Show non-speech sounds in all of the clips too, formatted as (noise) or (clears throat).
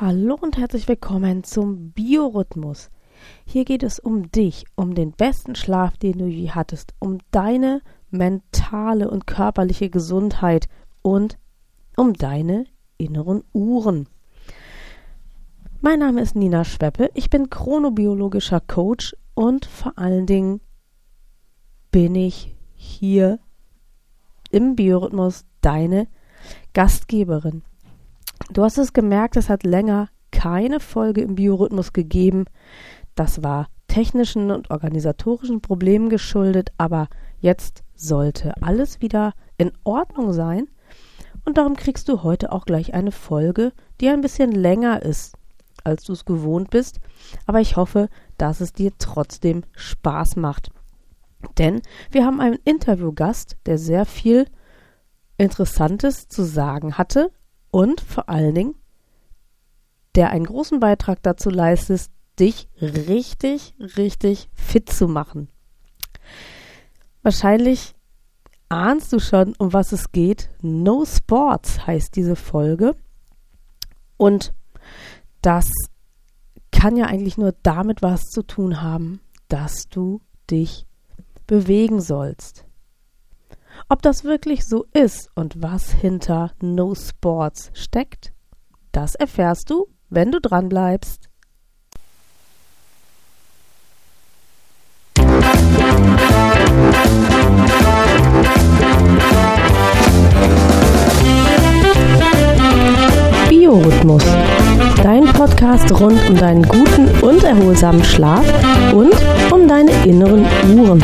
Hallo und herzlich willkommen zum Biorhythmus. Hier geht es um dich, um den besten Schlaf, den du je hattest, um deine mentale und körperliche Gesundheit und um deine inneren Uhren. Mein Name ist Nina Schweppe, ich bin chronobiologischer Coach und vor allen Dingen bin ich hier im Biorhythmus deine Gastgeberin. Du hast es gemerkt, es hat länger keine Folge im Biorhythmus gegeben. Das war technischen und organisatorischen Problemen geschuldet, aber jetzt sollte alles wieder in Ordnung sein. Und darum kriegst du heute auch gleich eine Folge, die ein bisschen länger ist, als du es gewohnt bist. Aber ich hoffe, dass es dir trotzdem Spaß macht. Denn wir haben einen Interviewgast, der sehr viel Interessantes zu sagen hatte und vor allen Dingen, der einen großen Beitrag dazu leistet, dich richtig, richtig fit zu machen. Wahrscheinlich ahnst du schon, um was es geht. No Sports heißt diese Folge. Und das kann ja eigentlich nur damit was zu tun haben, dass du dich bewegen sollst. Ob das wirklich so ist und was hinter No Sports steckt, das erfährst du, wenn du dran bleibst. Biorhythmus. Dein Podcast rund um deinen guten und erholsamen Schlaf und um deine inneren Uhren.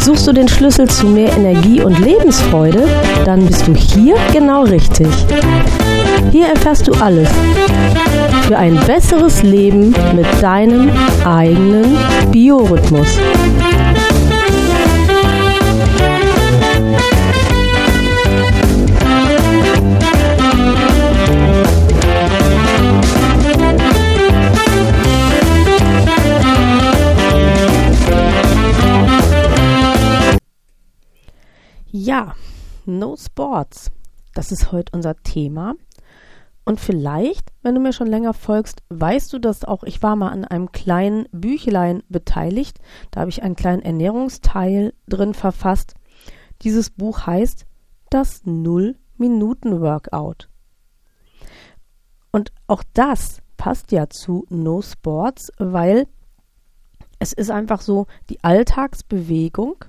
Suchst du den Schlüssel zu mehr Energie und Lebensfreude? Dann bist du hier genau richtig. Hier erfährst du alles für ein besseres Leben mit deinem eigenen Biorhythmus. No Sports. Das ist heute unser Thema. Und vielleicht, wenn du mir schon länger folgst, weißt du das auch. Ich war mal an einem kleinen Büchlein beteiligt. Da habe ich einen kleinen Ernährungsteil drin verfasst. Dieses Buch heißt Das Null-Minuten-Workout. Und auch das passt ja zu No Sports, weil es ist einfach so die Alltagsbewegung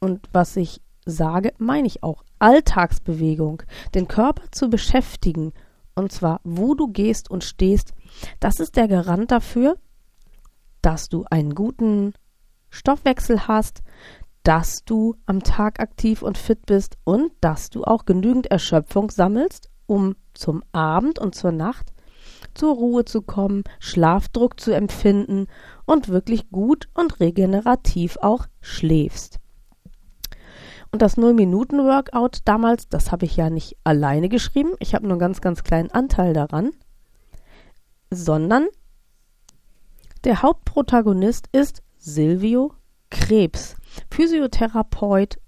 und was ich sage, meine ich auch. Alltagsbewegung, den Körper zu beschäftigen, und zwar wo du gehst und stehst, das ist der Garant dafür, dass du einen guten Stoffwechsel hast, dass du am Tag aktiv und fit bist und dass du auch genügend Erschöpfung sammelst, um zum Abend und zur Nacht zur Ruhe zu kommen, Schlafdruck zu empfinden und wirklich gut und regenerativ auch schläfst. Und das Null-Minuten-Workout damals, das habe ich ja nicht alleine geschrieben. Ich habe nur einen ganz, ganz kleinen Anteil daran. Sondern der Hauptprotagonist ist Silvio Krebs, Physiotherapeut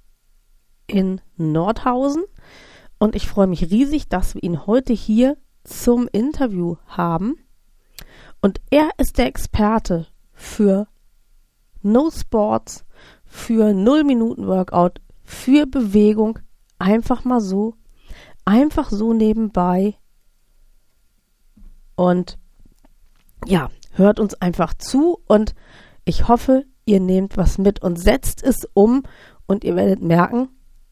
in Nordhausen. Und ich freue mich riesig, dass wir ihn heute hier zum Interview haben. Und er ist der Experte für No Sports, für Null Minuten Workout, für Bewegung einfach mal so, einfach so nebenbei. Und ja, hört uns einfach zu und ich hoffe, ihr nehmt was mit und setzt es um und ihr werdet merken,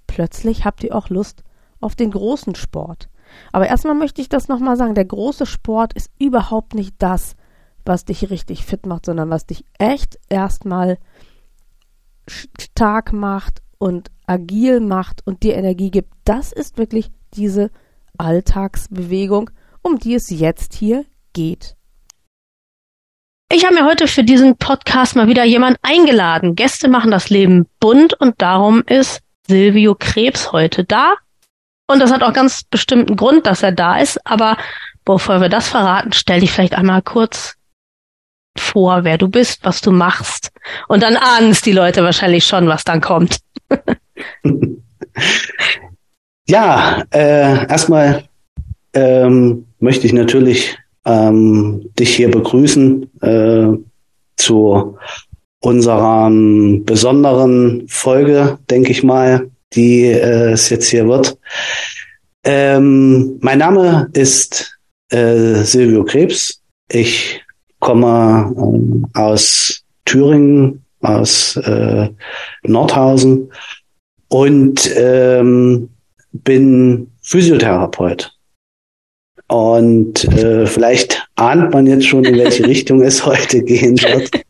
plötzlich habt ihr auch Lust auf den großen Sport. Aber erstmal möchte ich das nochmal sagen, der große Sport ist überhaupt nicht das, was dich richtig fit macht, sondern was dich echt erstmal stark macht und agil macht und dir Energie gibt, das ist wirklich diese Alltagsbewegung, um die es jetzt hier geht. Ich habe mir heute für diesen Podcast mal wieder jemand eingeladen. Gäste machen das Leben bunt und darum ist Silvio Krebs heute da. Und das hat auch ganz bestimmten Grund, dass er da ist. Aber bevor wir das verraten, stell dich vielleicht einmal kurz vor, wer du bist, was du machst. Und dann ahnen es die Leute wahrscheinlich schon, was dann kommt. (laughs) ja, äh, erstmal ähm, möchte ich natürlich ähm, dich hier begrüßen äh, zu unserer besonderen Folge, denke ich mal, die äh, es jetzt hier wird. Ähm, mein Name ist äh, Silvio Krebs. Ich komme ähm, aus Thüringen, aus äh, Nordhausen und ähm, bin Physiotherapeut. Und äh, vielleicht ahnt man jetzt schon, in welche (laughs) Richtung es heute gehen wird.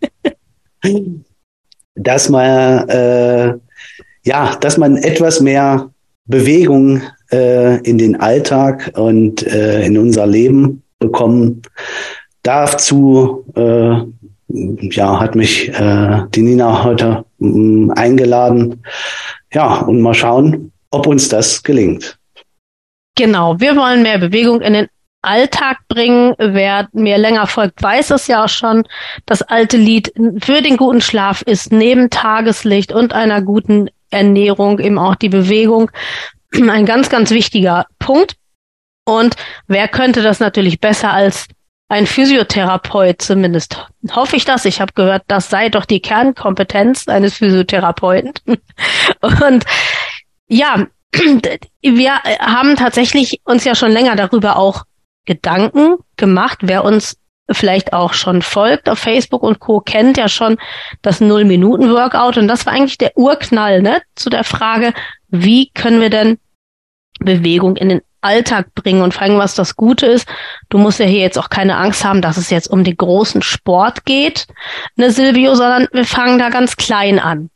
Dass man äh, ja, dass man etwas mehr Bewegung äh, in den Alltag und äh, in unser Leben bekommen Dazu äh, ja, hat mich äh, die Nina heute mh, eingeladen. Ja, und mal schauen, ob uns das gelingt. Genau, wir wollen mehr Bewegung in den Alltag bringen. Wer mir länger folgt, weiß es ja auch schon. Das alte Lied für den guten Schlaf ist neben Tageslicht und einer guten Ernährung eben auch die Bewegung ein ganz, ganz wichtiger Punkt. Und wer könnte das natürlich besser als ein Physiotherapeut, zumindest hoffe ich das. Ich habe gehört, das sei doch die Kernkompetenz eines Physiotherapeuten. (laughs) Und ja, (clears throat) wir haben tatsächlich uns ja schon länger darüber auch Gedanken gemacht. Wer uns vielleicht auch schon folgt auf Facebook und Co. kennt ja schon das Null-Minuten-Workout. Und das war eigentlich der Urknall ne, zu der Frage, wie können wir denn Bewegung in den Alltag bringen und allem, was das Gute ist. Du musst ja hier jetzt auch keine Angst haben, dass es jetzt um den großen Sport geht, ne Silvio, sondern wir fangen da ganz klein an.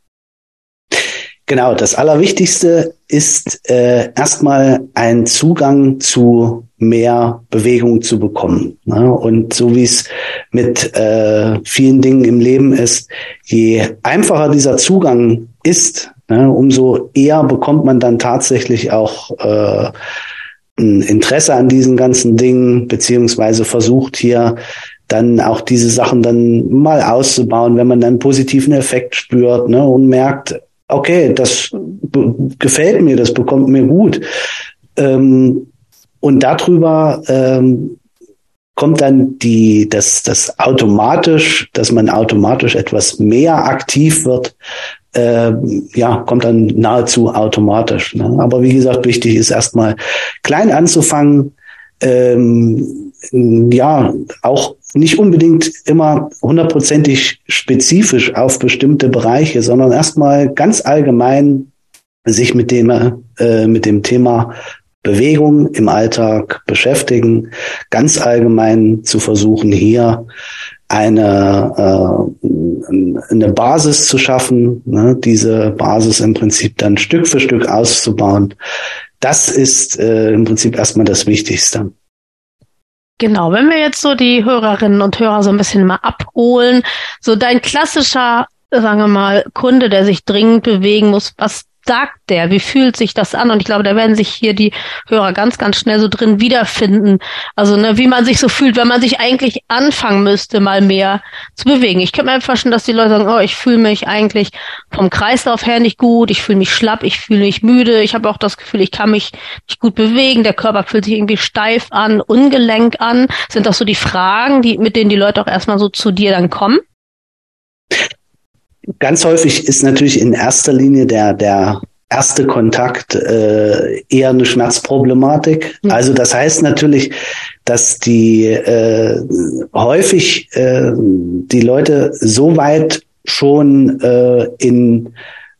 Genau, das Allerwichtigste ist äh, erstmal einen Zugang zu mehr Bewegung zu bekommen. Ne? Und so wie es mit äh, vielen Dingen im Leben ist, je einfacher dieser Zugang ist, ne, umso eher bekommt man dann tatsächlich auch äh, ein Interesse an diesen ganzen Dingen, beziehungsweise versucht hier dann auch diese Sachen dann mal auszubauen, wenn man dann einen positiven Effekt spürt ne, und merkt, okay, das gefällt mir, das bekommt mir gut. Ähm, und darüber ähm, kommt dann die, das, das automatisch, dass man automatisch etwas mehr aktiv wird, äh, ja, kommt dann nahezu automatisch. Ne? Aber wie gesagt, wichtig ist erstmal klein anzufangen, ähm, ja, auch nicht unbedingt immer hundertprozentig spezifisch auf bestimmte Bereiche, sondern erstmal ganz allgemein sich mit dem, äh, mit dem Thema Bewegung im Alltag beschäftigen, ganz allgemein zu versuchen, hier eine, äh, eine Basis zu schaffen, ne, diese Basis im Prinzip dann Stück für Stück auszubauen. Das ist äh, im Prinzip erstmal das Wichtigste. Genau, wenn wir jetzt so die Hörerinnen und Hörer so ein bisschen mal abholen, so dein klassischer, sagen wir mal, Kunde, der sich dringend bewegen muss, was sagt der? Wie fühlt sich das an? Und ich glaube, da werden sich hier die Hörer ganz, ganz schnell so drin wiederfinden. Also, ne, wie man sich so fühlt, wenn man sich eigentlich anfangen müsste, mal mehr zu bewegen. Ich könnte mir vorstellen, dass die Leute sagen, oh, ich fühle mich eigentlich vom Kreislauf her nicht gut, ich fühle mich schlapp, ich fühle mich müde, ich habe auch das Gefühl, ich kann mich nicht gut bewegen, der Körper fühlt sich irgendwie steif an, ungelenk an. Sind das so die Fragen, die, mit denen die Leute auch erstmal so zu dir dann kommen? Ganz häufig ist natürlich in erster Linie der, der erste Kontakt äh, eher eine Schmerzproblematik. Mhm. Also das heißt natürlich, dass die äh, häufig äh, die Leute so weit schon äh, in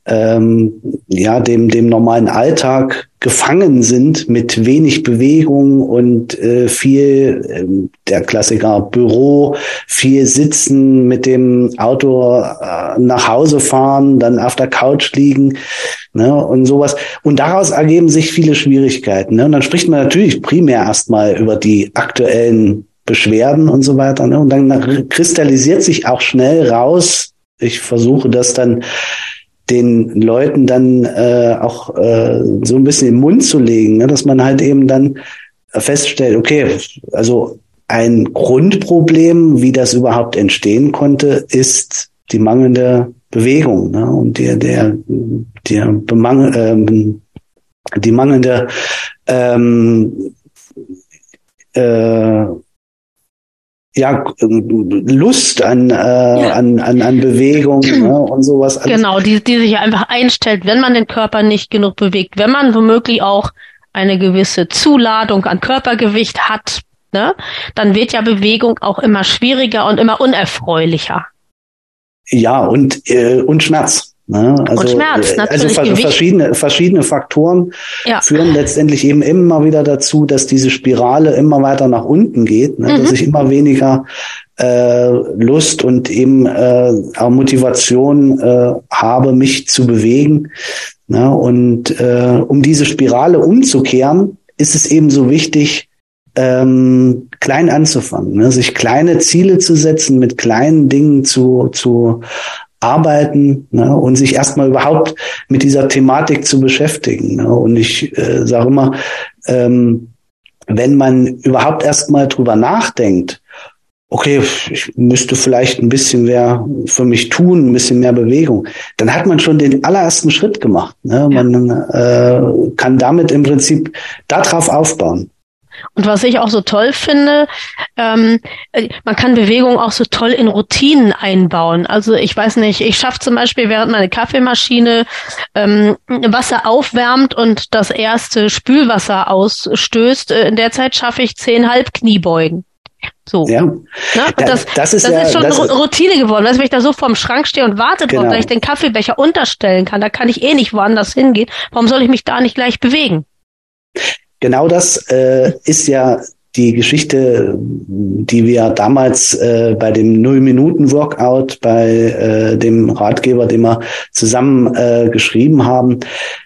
ähm, ja dem dem normalen Alltag gefangen sind mit wenig Bewegung und äh, viel äh, der Klassiker Büro, viel sitzen, mit dem Auto äh, nach Hause fahren, dann auf der Couch liegen ne, und sowas. Und daraus ergeben sich viele Schwierigkeiten. Ne? Und dann spricht man natürlich primär erstmal über die aktuellen Beschwerden und so weiter. Ne? Und dann kristallisiert sich auch schnell raus. Ich versuche das dann den Leuten dann äh, auch äh, so ein bisschen im Mund zu legen, ne? dass man halt eben dann feststellt, okay, also ein Grundproblem, wie das überhaupt entstehen konnte, ist die mangelnde Bewegung ne? und der der der bemangel, ähm, die mangelnde ähm, äh, ja, Lust an, äh, ja. an, an, an Bewegung (clears throat) ne, und sowas. Alles. Genau, die, die sich einfach einstellt, wenn man den Körper nicht genug bewegt, wenn man womöglich auch eine gewisse Zuladung an Körpergewicht hat, ne, dann wird ja Bewegung auch immer schwieriger und immer unerfreulicher. Ja, und, äh, und Schmerz. Ne? Also, und Schmerz, äh, natürlich. Also verschiedene, verschiedene Faktoren ja. führen letztendlich eben immer wieder dazu, dass diese Spirale immer weiter nach unten geht, ne? Mhm. dass ich immer weniger äh, Lust und eben äh, auch Motivation äh, habe, mich zu bewegen. Ne? Und äh, um diese Spirale umzukehren, ist es eben so wichtig, ähm, klein anzufangen, ne? sich kleine Ziele zu setzen, mit kleinen Dingen zu, zu arbeiten ne, und sich erstmal überhaupt mit dieser Thematik zu beschäftigen. Ne. Und ich äh, sage immer, ähm, wenn man überhaupt erstmal drüber nachdenkt, okay, ich müsste vielleicht ein bisschen mehr für mich tun, ein bisschen mehr Bewegung, dann hat man schon den allerersten Schritt gemacht. Ne? Man äh, kann damit im Prinzip darauf aufbauen. Und was ich auch so toll finde, ähm, man kann Bewegung auch so toll in Routinen einbauen. Also ich weiß nicht, ich schaffe zum Beispiel, während meine Kaffeemaschine ähm, Wasser aufwärmt und das erste Spülwasser ausstößt, äh, in der Zeit schaffe ich zehn Halbkniebeugen. So. Ja. Ne? Das, das, ist, das ja, ist schon das Routine geworden. Weißt, wenn ich da so vorm Schrank stehe und warte genau. drauf, dass ich den Kaffeebecher unterstellen kann, da kann ich eh nicht woanders hingehen. Warum soll ich mich da nicht gleich bewegen? Genau das äh, ist ja die Geschichte, die wir damals äh, bei dem Null-Minuten-Workout, bei äh, dem Ratgeber, den wir zusammen äh, geschrieben haben,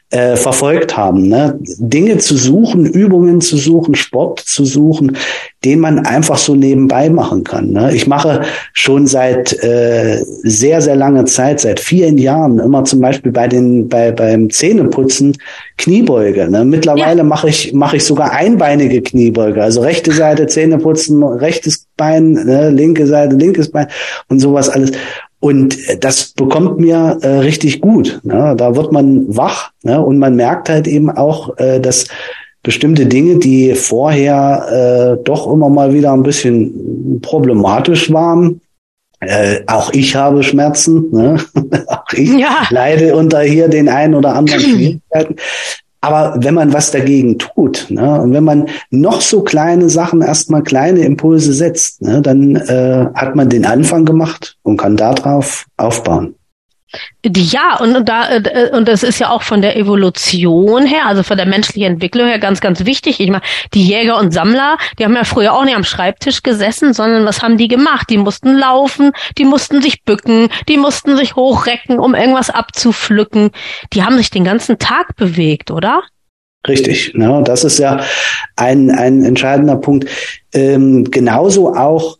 äh, verfolgt haben. Ne? Dinge zu suchen, Übungen zu suchen, Sport zu suchen, den man einfach so nebenbei machen kann. Ne? Ich mache schon seit äh, sehr, sehr langer Zeit, seit vielen Jahren, immer zum Beispiel bei den, bei, beim Zähneputzen Kniebeuge. Ne? Mittlerweile ja. mache ich, mache ich sogar einbeinige Kniebeuge. Also rechte Seite Zähneputzen, rechtes Bein, ne? linke Seite, linkes Bein und sowas alles. Und das bekommt mir äh, richtig gut. Ne? Da wird man wach ne? und man merkt halt eben auch, äh, dass bestimmte Dinge, die vorher äh, doch immer mal wieder ein bisschen problematisch waren, äh, auch ich habe Schmerzen, ne? (laughs) auch ich ja. leide unter hier den einen oder anderen (clears throat) Schwierigkeiten. Aber wenn man was dagegen tut, ne, und wenn man noch so kleine Sachen erstmal kleine Impulse setzt, ne, dann äh, hat man den Anfang gemacht und kann darauf aufbauen. Ja, und, und da äh, und das ist ja auch von der Evolution her, also von der menschlichen Entwicklung her ganz, ganz wichtig. Ich meine, die Jäger und Sammler, die haben ja früher auch nicht am Schreibtisch gesessen, sondern was haben die gemacht? Die mussten laufen, die mussten sich bücken, die mussten sich hochrecken, um irgendwas abzupflücken. Die haben sich den ganzen Tag bewegt, oder? Richtig, ne? das ist ja ein, ein entscheidender Punkt. Ähm, genauso auch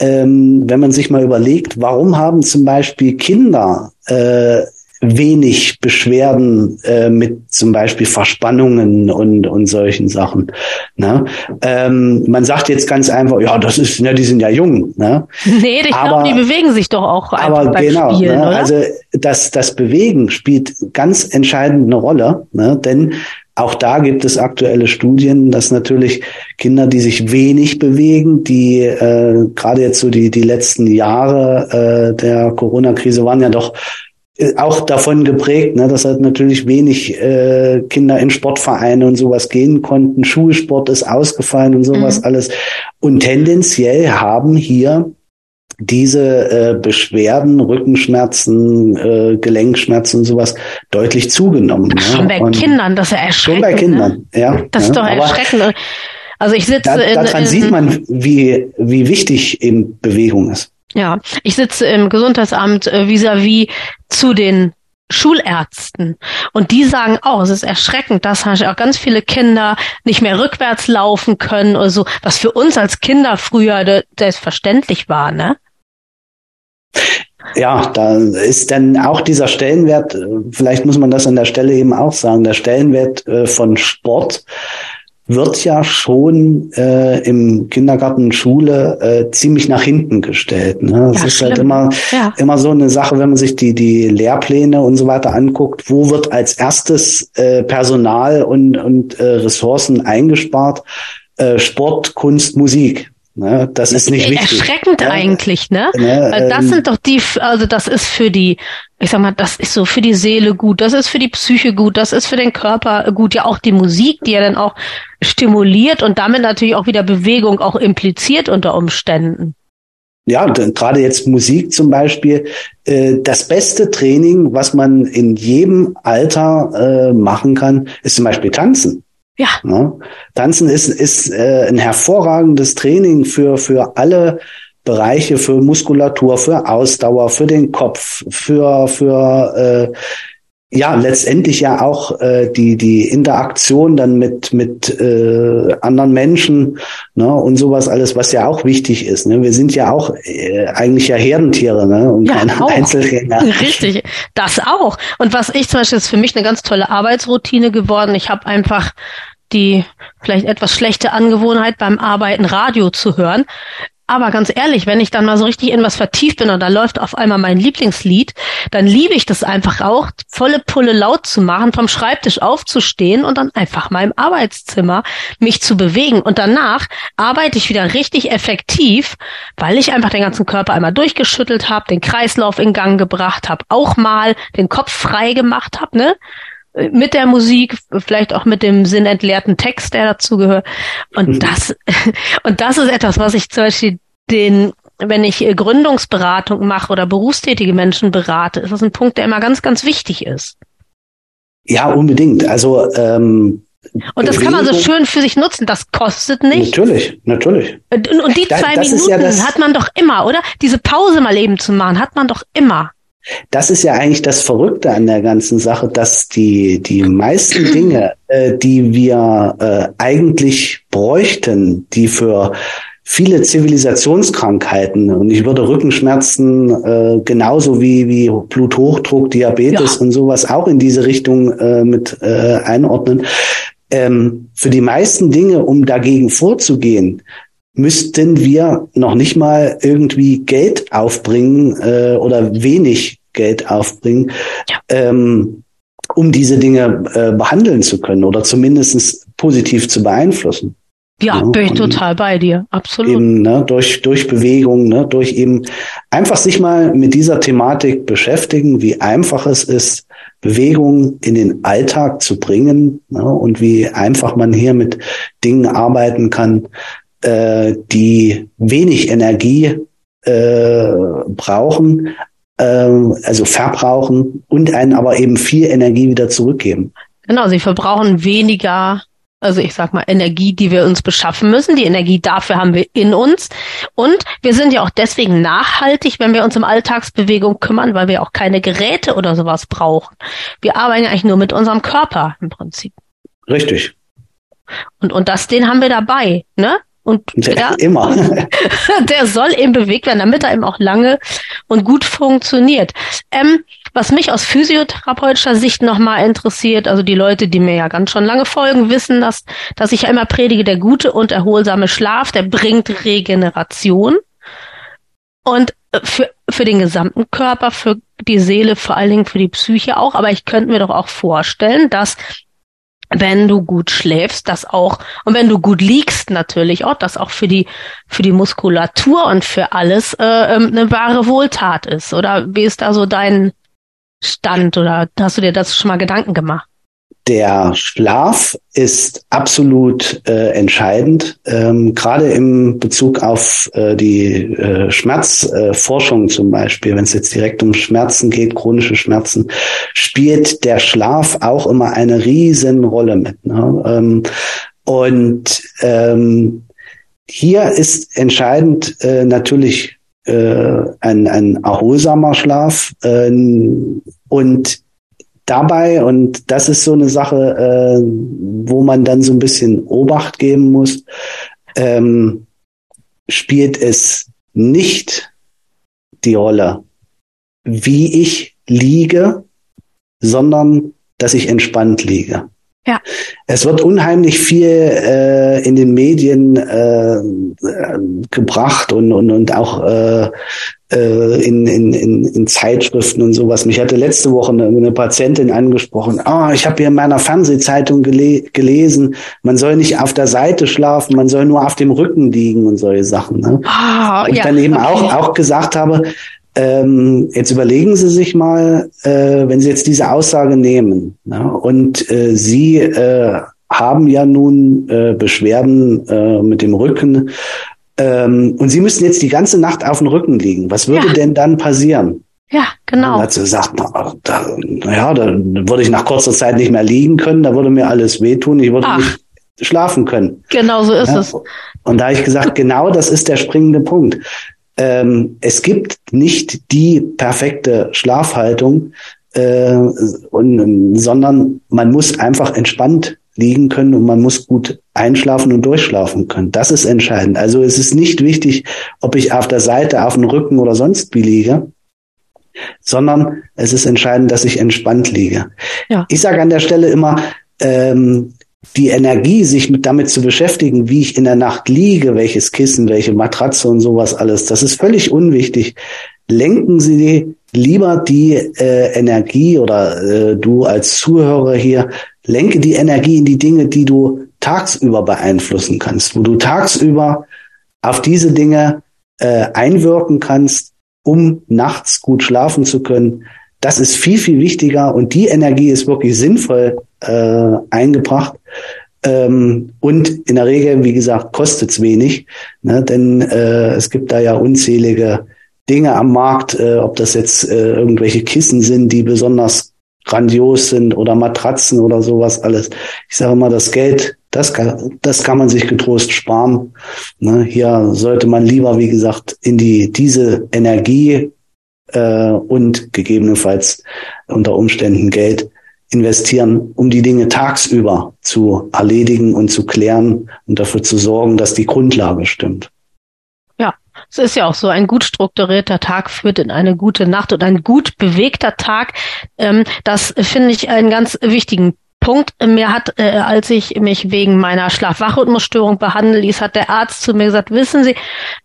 ähm, wenn man sich mal überlegt, warum haben zum Beispiel Kinder äh, wenig Beschwerden äh, mit zum Beispiel Verspannungen und, und solchen Sachen. Ne? Ähm, man sagt jetzt ganz einfach, ja, das ist, ja, die sind ja jung. Ne? (laughs) Nee, ich glaube, die bewegen sich doch auch einfach aber beim genau, Spielen, ne? Also das, das Bewegen spielt ganz entscheidend eine Rolle, ne? denn auch da gibt es aktuelle Studien, dass natürlich Kinder, die sich wenig bewegen, die äh, gerade jetzt so die, die letzten Jahre äh, der Corona-Krise waren ja doch äh, auch davon geprägt, ne, dass halt natürlich wenig äh, Kinder in Sportvereine und sowas gehen konnten. Schulsport ist ausgefallen und sowas mhm. alles. Und tendenziell haben hier diese äh, Beschwerden, Rückenschmerzen, äh, Gelenkschmerzen und sowas deutlich zugenommen. Ach, schon bei und Kindern, das ist ja erschreckend. Schon bei Kindern, ne? ja. Das ist ja, doch erschreckend. Also ich sitze da, in, daran in, sieht man, wie wie wichtig eben Bewegung ist. Ja, ich sitze im Gesundheitsamt äh, vis-à-vis -vis zu den Schulärzten. Und die sagen auch, es ist erschreckend, dass auch ganz viele Kinder nicht mehr rückwärts laufen können oder so, was für uns als Kinder früher selbstverständlich war, ne? Ja, da ist dann auch dieser Stellenwert, vielleicht muss man das an der Stelle eben auch sagen, der Stellenwert äh, von Sport wird ja schon äh, im Kindergarten, Schule äh, ziemlich nach hinten gestellt. Ne? Das ja, ist halt schlimm. halt immer, ja. immer so eine Sache, wenn man sich die, die Lehrpläne und so weiter anguckt, wo wird als erstes äh, Personal und, und äh, Ressourcen eingespart? äh, Sport, Kunst, Musik. Ne? Das ist nicht wichtig. Erschreckend ja. eigentlich, ne? ne das ähm, sind doch die, also das ist für die, ich sag mal, das ist so für die Seele gut, das ist für die Psyche gut, das ist für den Körper gut, ja auch die Musik, die ja dann auch stimuliert und damit natürlich auch wieder Bewegung auch impliziert unter Umständen. Ja, gerade jetzt Musik zum Beispiel. Äh, das beste Training, was man in jedem Alter äh, machen kann, ist zum Beispiel Tanzen. Ja. ja. Tanzen ist, ist äh, ein hervorragendes Training für, für alle Bereiche, für Muskulatur, für Ausdauer, für den Kopf, für, für äh, ja, letztendlich ja auch äh, die, die Interaktion dann mit, mit äh, anderen Menschen ne, und sowas alles, was ja auch wichtig ist. Ne? Wir sind ja auch äh, eigentlich ja Herdentiere ne? und ja, keine auch. Einzelgänger. (laughs) Richtig, das auch. Und was ich zum Beispiel ist für mich eine ganz tolle Arbeitsroutine geworden. Ich habe einfach die vielleicht etwas schlechte Angewohnheit beim Arbeiten Radio zu hören. Aber ganz ehrlich, wenn ich dann mal so richtig in was vertieft bin und da läuft auf einmal mein Lieblingslied, dann liebe ich das einfach auch, volle Pulle laut zu machen, vom Schreibtisch aufzustehen und dann einfach mal im Arbeitszimmer mich zu bewegen. Und danach arbeite ich wieder richtig effektiv, weil ich einfach den ganzen Körper einmal durchgeschüttelt habe, den Kreislauf in Gang gebracht habe, auch mal den Kopf frei gemacht habe, ne? Mit der Musik, vielleicht auch mit dem sinnentleerten Text, der dazu gehört. Und mhm. das, (laughs) und das ist etwas, was ich zum Beispiel den, wenn ich Gründungsberatung mache oder berufstätige Menschen berate, ist das ein Punkt, der immer ganz, ganz wichtig ist. Ja, unbedingt. Also ähm, und das kann man so schön für sich nutzen. Das kostet nicht. Natürlich, natürlich. Und, und die zwei das Minuten ja hat man doch immer, oder? Diese Pause mal eben zu machen, hat man doch immer. Das ist ja eigentlich das Verrückte an der ganzen Sache, dass die, die meisten (clears throat) Dinge, äh, die wir äh, eigentlich bräuchten, die für viele Zivilisationskrankheiten und ich würde Rückenschmerzen äh, genauso wie wie Bluthochdruck, Diabetes ja. und sowas auch in diese Richtung äh, mit äh, einordnen. Ähm, für die meisten Dinge, um dagegen vorzugehen, müssten wir noch nicht mal irgendwie Geld aufbringen äh, oder wenig Geld aufbringen, ja. ähm, um diese Dinge äh, behandeln zu können oder zumindest positiv zu beeinflussen. Ja, ja bin ich total bei dir, absolut. Eben, ne, durch, durch Bewegung, ne, durch eben einfach sich mal mit dieser Thematik beschäftigen, wie einfach es ist, Bewegung in den Alltag zu bringen ne, und wie einfach man hier mit Dingen arbeiten kann, äh, die wenig Energie äh, brauchen, äh, also verbrauchen und einen aber eben viel Energie wieder zurückgeben. Genau, sie verbrauchen weniger also ich sag mal, Energie, die wir uns beschaffen müssen. Die Energie dafür haben wir in uns. Und wir sind ja auch deswegen nachhaltig, wenn wir uns um Alltagsbewegung kümmern, weil wir auch keine Geräte oder sowas brauchen. Wir arbeiten eigentlich nur mit unserem Körper im Prinzip. Richtig. Und, und das, den haben wir dabei, ne? Und der, immer. (laughs) der soll eben bewegt werden, damit er eben auch lange und gut funktioniert. Ähm, was mich aus physiotherapeutischer Sicht nochmal interessiert, also die Leute, die mir ja ganz schon lange folgen, wissen, dass, dass ich ja immer predige, der gute und erholsame Schlaf, der bringt Regeneration. Und für, für den gesamten Körper, für die Seele, vor allen Dingen für die Psyche auch. Aber ich könnte mir doch auch vorstellen, dass wenn du gut schläfst, das auch, und wenn du gut liegst natürlich auch, das auch für die, für die Muskulatur und für alles äh, ähm, eine wahre Wohltat ist. Oder wie ist da so dein Stand oder hast du dir das schon mal Gedanken gemacht? Der Schlaf ist absolut äh, entscheidend, ähm, gerade im Bezug auf äh, die äh, Schmerzforschung zum Beispiel, wenn es jetzt direkt um Schmerzen geht, chronische Schmerzen, spielt der Schlaf auch immer eine riesen Rolle mit. Ne? Ähm, und ähm, hier ist entscheidend äh, natürlich äh, ein, ein erholsamer Schlaf äh, und dabei, und das ist so eine Sache, äh, wo man dann so ein bisschen Obacht geben muss, ähm, spielt es nicht die Rolle, wie ich liege, sondern dass ich entspannt liege. Ja. Es wird unheimlich viel äh, in den Medien äh, gebracht und, und, und auch äh, äh, in, in, in, in Zeitschriften und sowas. Mich hatte letzte Woche eine, eine Patientin angesprochen, ah, oh, ich habe hier in meiner Fernsehzeitung gele gelesen, man soll nicht auf der Seite schlafen, man soll nur auf dem Rücken liegen und solche Sachen. Ne? Oh, und ja, dann eben okay. auch, auch gesagt habe, ähm, jetzt überlegen Sie sich mal, äh, wenn Sie jetzt diese Aussage nehmen ne, und äh, Sie äh, haben ja nun äh, Beschwerden äh, mit dem Rücken ähm, und Sie müssen jetzt die ganze Nacht auf dem Rücken liegen. Was würde ja. denn dann passieren? Ja, genau. Und hat sie gesagt, na, da, naja, da würde ich nach kurzer Zeit nicht mehr liegen können, da würde mir alles wehtun, ich würde Ach. nicht schlafen können. Genau so ist ja. es. Und da habe ich gesagt, genau das ist der springende Punkt ähm, es gibt nicht die perfekte Schlafhaltung, äh, und, sondern man muss einfach entspannt liegen können und man muss gut einschlafen und durchschlafen können. Das ist entscheidend. Also es ist nicht wichtig, ob ich auf der Seite, auf dem Rücken oder sonst wie liege, sondern es ist entscheidend, dass ich entspannt liege. Ja. Ich sage an der Stelle immer, ähm, die Energie, sich mit damit zu beschäftigen, wie ich in der Nacht liege, welches Kissen, welche Matratze und sowas alles, das ist völlig unwichtig. Lenken Sie lieber die äh, Energie oder äh, du als Zuhörer hier, lenke die Energie in die Dinge, die du tagsüber beeinflussen kannst, wo du tagsüber auf diese Dinge äh, einwirken kannst, um nachts gut schlafen zu können. Das ist viel, viel wichtiger und die Energie ist wirklich sinnvoll äh, eingebracht. Ähm, und in der Regel, wie gesagt, kostet es wenig, ne? denn äh, es gibt da ja unzählige Dinge am Markt, äh, ob das jetzt äh, irgendwelche Kissen sind, die besonders grandios sind oder Matratzen oder sowas alles. Ich sage mal, das Geld, das kann, das kann man sich getrost sparen. Ne? Hier sollte man lieber, wie gesagt, in die diese Energie äh, und gegebenenfalls unter Umständen Geld investieren, um die Dinge tagsüber zu erledigen und zu klären und dafür zu sorgen, dass die Grundlage stimmt. Ja, es ist ja auch so, ein gut strukturierter Tag führt in eine gute Nacht und ein gut bewegter Tag. Ähm, das finde ich einen ganz wichtigen Punkt. Mir hat, äh, als ich mich wegen meiner Schlaf-Wach-Rhythmusstörung behandeln ließ, hat der Arzt zu mir gesagt, wissen Sie,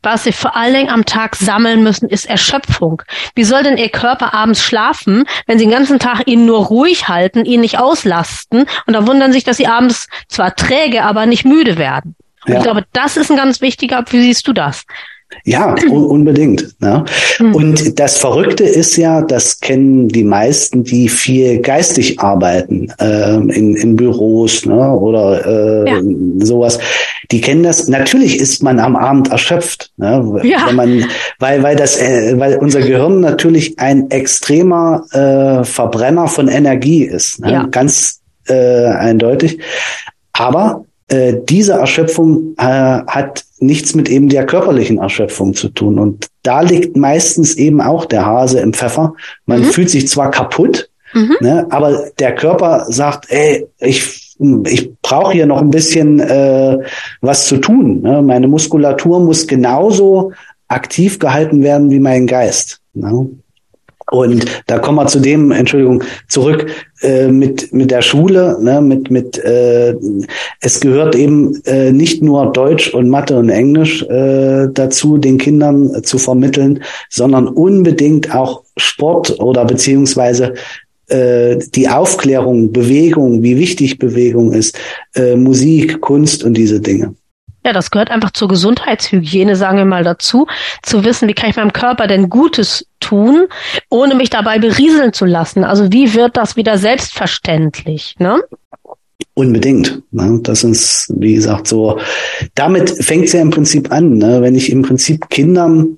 was Sie vor allen Dingen am Tag sammeln müssen, ist Erschöpfung. Wie soll denn Ihr Körper abends schlafen, wenn Sie den ganzen Tag ihn nur ruhig halten, ihn nicht auslasten und dann wundern sich, dass Sie abends zwar träge, aber nicht müde werden. Ja. Ich glaube, das ist ein ganz wichtiger, wie siehst du das? Ja, un unbedingt. Ne? Mhm. Und das Verrückte ist ja, das kennen die meisten, die viel geistig arbeiten, äh, in, in Büros ne? oder äh, ja. sowas. Die kennen das. Natürlich ist man am Abend erschöpft, ne? ja. wenn man, weil weil das, äh, weil unser Gehirn natürlich ein extremer äh, Verbrenner von Energie ist, ne? ja. ganz äh, eindeutig. Aber äh, diese Erschöpfung äh, hat nichts mit eben der körperlichen Erschöpfung zu tun. Und da liegt meistens eben auch der Hase im Pfeffer. Man mhm. fühlt sich zwar kaputt, mhm. ne, aber der Körper sagt, ey, ich, ich brauche hier noch ein bisschen äh, was zu tun. Ne? Meine Muskulatur muss genauso aktiv gehalten werden wie mein Geist. Ne? Und da kommen wir zu dem, Entschuldigung, zurück äh, mit mit der Schule, ne, mit mit äh, es gehört eben äh, nicht nur Deutsch und Mathe und Englisch äh, dazu, den Kindern zu vermitteln, sondern unbedingt auch Sport oder beziehungsweise äh, die Aufklärung, Bewegung, wie wichtig Bewegung ist, äh, Musik, Kunst und diese Dinge. Ja, das gehört einfach zur Gesundheitshygiene, sagen wir mal dazu, zu wissen, wie kann ich meinem Körper denn Gutes tun, ohne mich dabei berieseln zu lassen. Also wie wird das wieder selbstverständlich? Ne? Unbedingt. Ne? Das ist, wie gesagt, so. Damit fängt es ja im Prinzip an. Ne? Wenn ich im Prinzip Kindern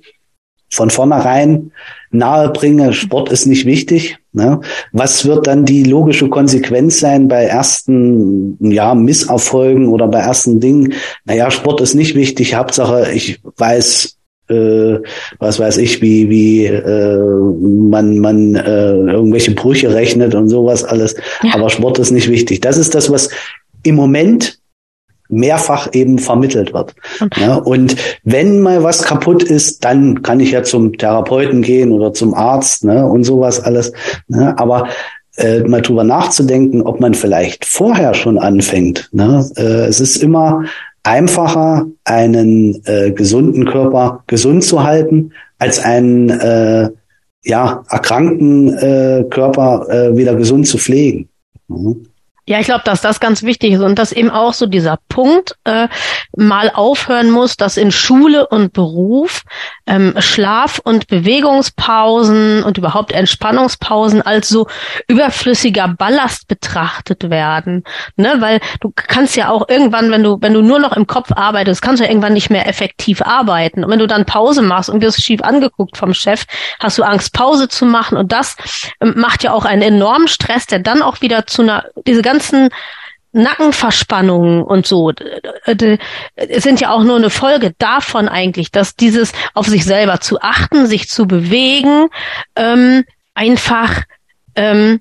von vornherein nahe bringe, Sport ist nicht wichtig. Ne? Was wird dann die logische Konsequenz sein bei ersten ja, Misserfolgen oder bei ersten Dingen? Naja, Sport ist nicht wichtig. Hauptsache, ich weiß, äh, was weiß ich, wie, wie äh, man, man äh, irgendwelche Brüche rechnet und sowas alles. Ja. Aber Sport ist nicht wichtig. Das ist das, was im Moment mehrfach eben vermittelt wird. Okay. Ja, und wenn mal was kaputt ist, dann kann ich ja zum Therapeuten gehen oder zum Arzt ne, und sowas alles. Ne, aber äh, mal drüber nachzudenken, ob man vielleicht vorher schon anfängt. Ne? Äh, es ist immer einfacher, einen äh, gesunden Körper gesund zu halten, als einen äh, ja, erkrankten äh, Körper äh, wieder gesund zu pflegen. Mhm. Ja, ich glaube, dass das ganz wichtig ist und dass eben auch so dieser Punkt äh, mal aufhören muss, dass in Schule und Beruf ähm, Schlaf- und Bewegungspausen und überhaupt Entspannungspausen als so überflüssiger Ballast betrachtet werden. Ne? Weil du kannst ja auch irgendwann, wenn du, wenn du nur noch im Kopf arbeitest, kannst du irgendwann nicht mehr effektiv arbeiten. Und wenn du dann Pause machst und wirst schief angeguckt vom Chef, hast du Angst, Pause zu machen. Und das ähm, macht ja auch einen enormen Stress, der dann auch wieder zu einer, diese ganze ganzen Nackenverspannungen und so sind ja auch nur eine Folge davon eigentlich, dass dieses auf sich selber zu achten, sich zu bewegen, ähm, einfach ähm,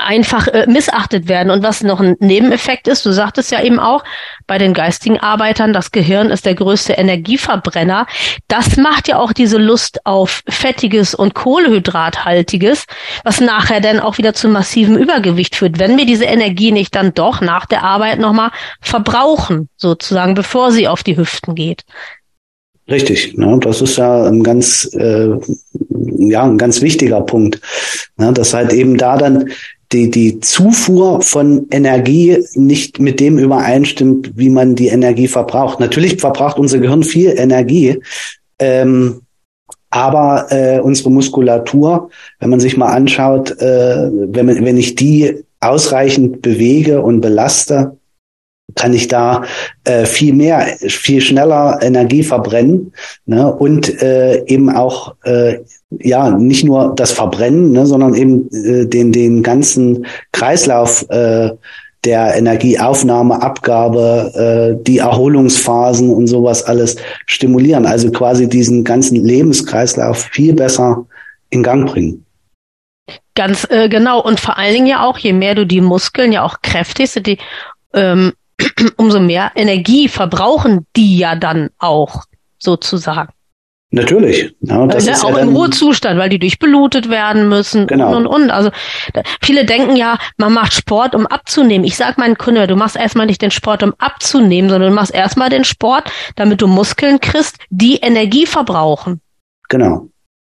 einfach äh, missachtet werden. Und was noch ein Nebeneffekt ist, du sagtest ja eben auch, bei den geistigen Arbeitern, das Gehirn ist der größte Energieverbrenner. Das macht ja auch diese Lust auf fettiges und Kohlehydrathaltiges, was nachher dann auch wieder zu massivem Übergewicht führt, wenn wir diese Energie nicht dann doch nach der Arbeit nochmal verbrauchen, sozusagen, bevor sie auf die Hüften geht. Richtig, ne? das ist ja ein ganz, äh, ja, ein ganz wichtiger Punkt, ne? dass halt eben da dann die, die Zufuhr von Energie nicht mit dem übereinstimmt, wie man die Energie verbraucht. Natürlich verbraucht unser Gehirn viel Energie, ähm, aber äh, unsere Muskulatur, wenn man sich mal anschaut, äh, wenn, wenn ich die ausreichend bewege und belaste, kann ich da äh, viel mehr, viel schneller Energie verbrennen ne? und äh, eben auch äh, ja nicht nur das Verbrennen, ne, sondern eben äh, den den ganzen Kreislauf äh, der Energieaufnahme, Abgabe, äh, die Erholungsphasen und sowas alles stimulieren. Also quasi diesen ganzen Lebenskreislauf viel besser in Gang bringen. Ganz äh, genau. Und vor allen Dingen ja auch, je mehr du die Muskeln ja auch kräftigst, die ähm, umso mehr Energie verbrauchen die ja dann auch sozusagen. Natürlich. Ja, das ja, ist auch ja im Ruhezustand, weil die durchblutet werden müssen genau. und und und. Also da, viele denken ja, man macht Sport, um abzunehmen. Ich sag meinen Kunden, du machst erstmal nicht den Sport, um abzunehmen, sondern du machst erstmal den Sport, damit du Muskeln kriegst, die Energie verbrauchen. Genau.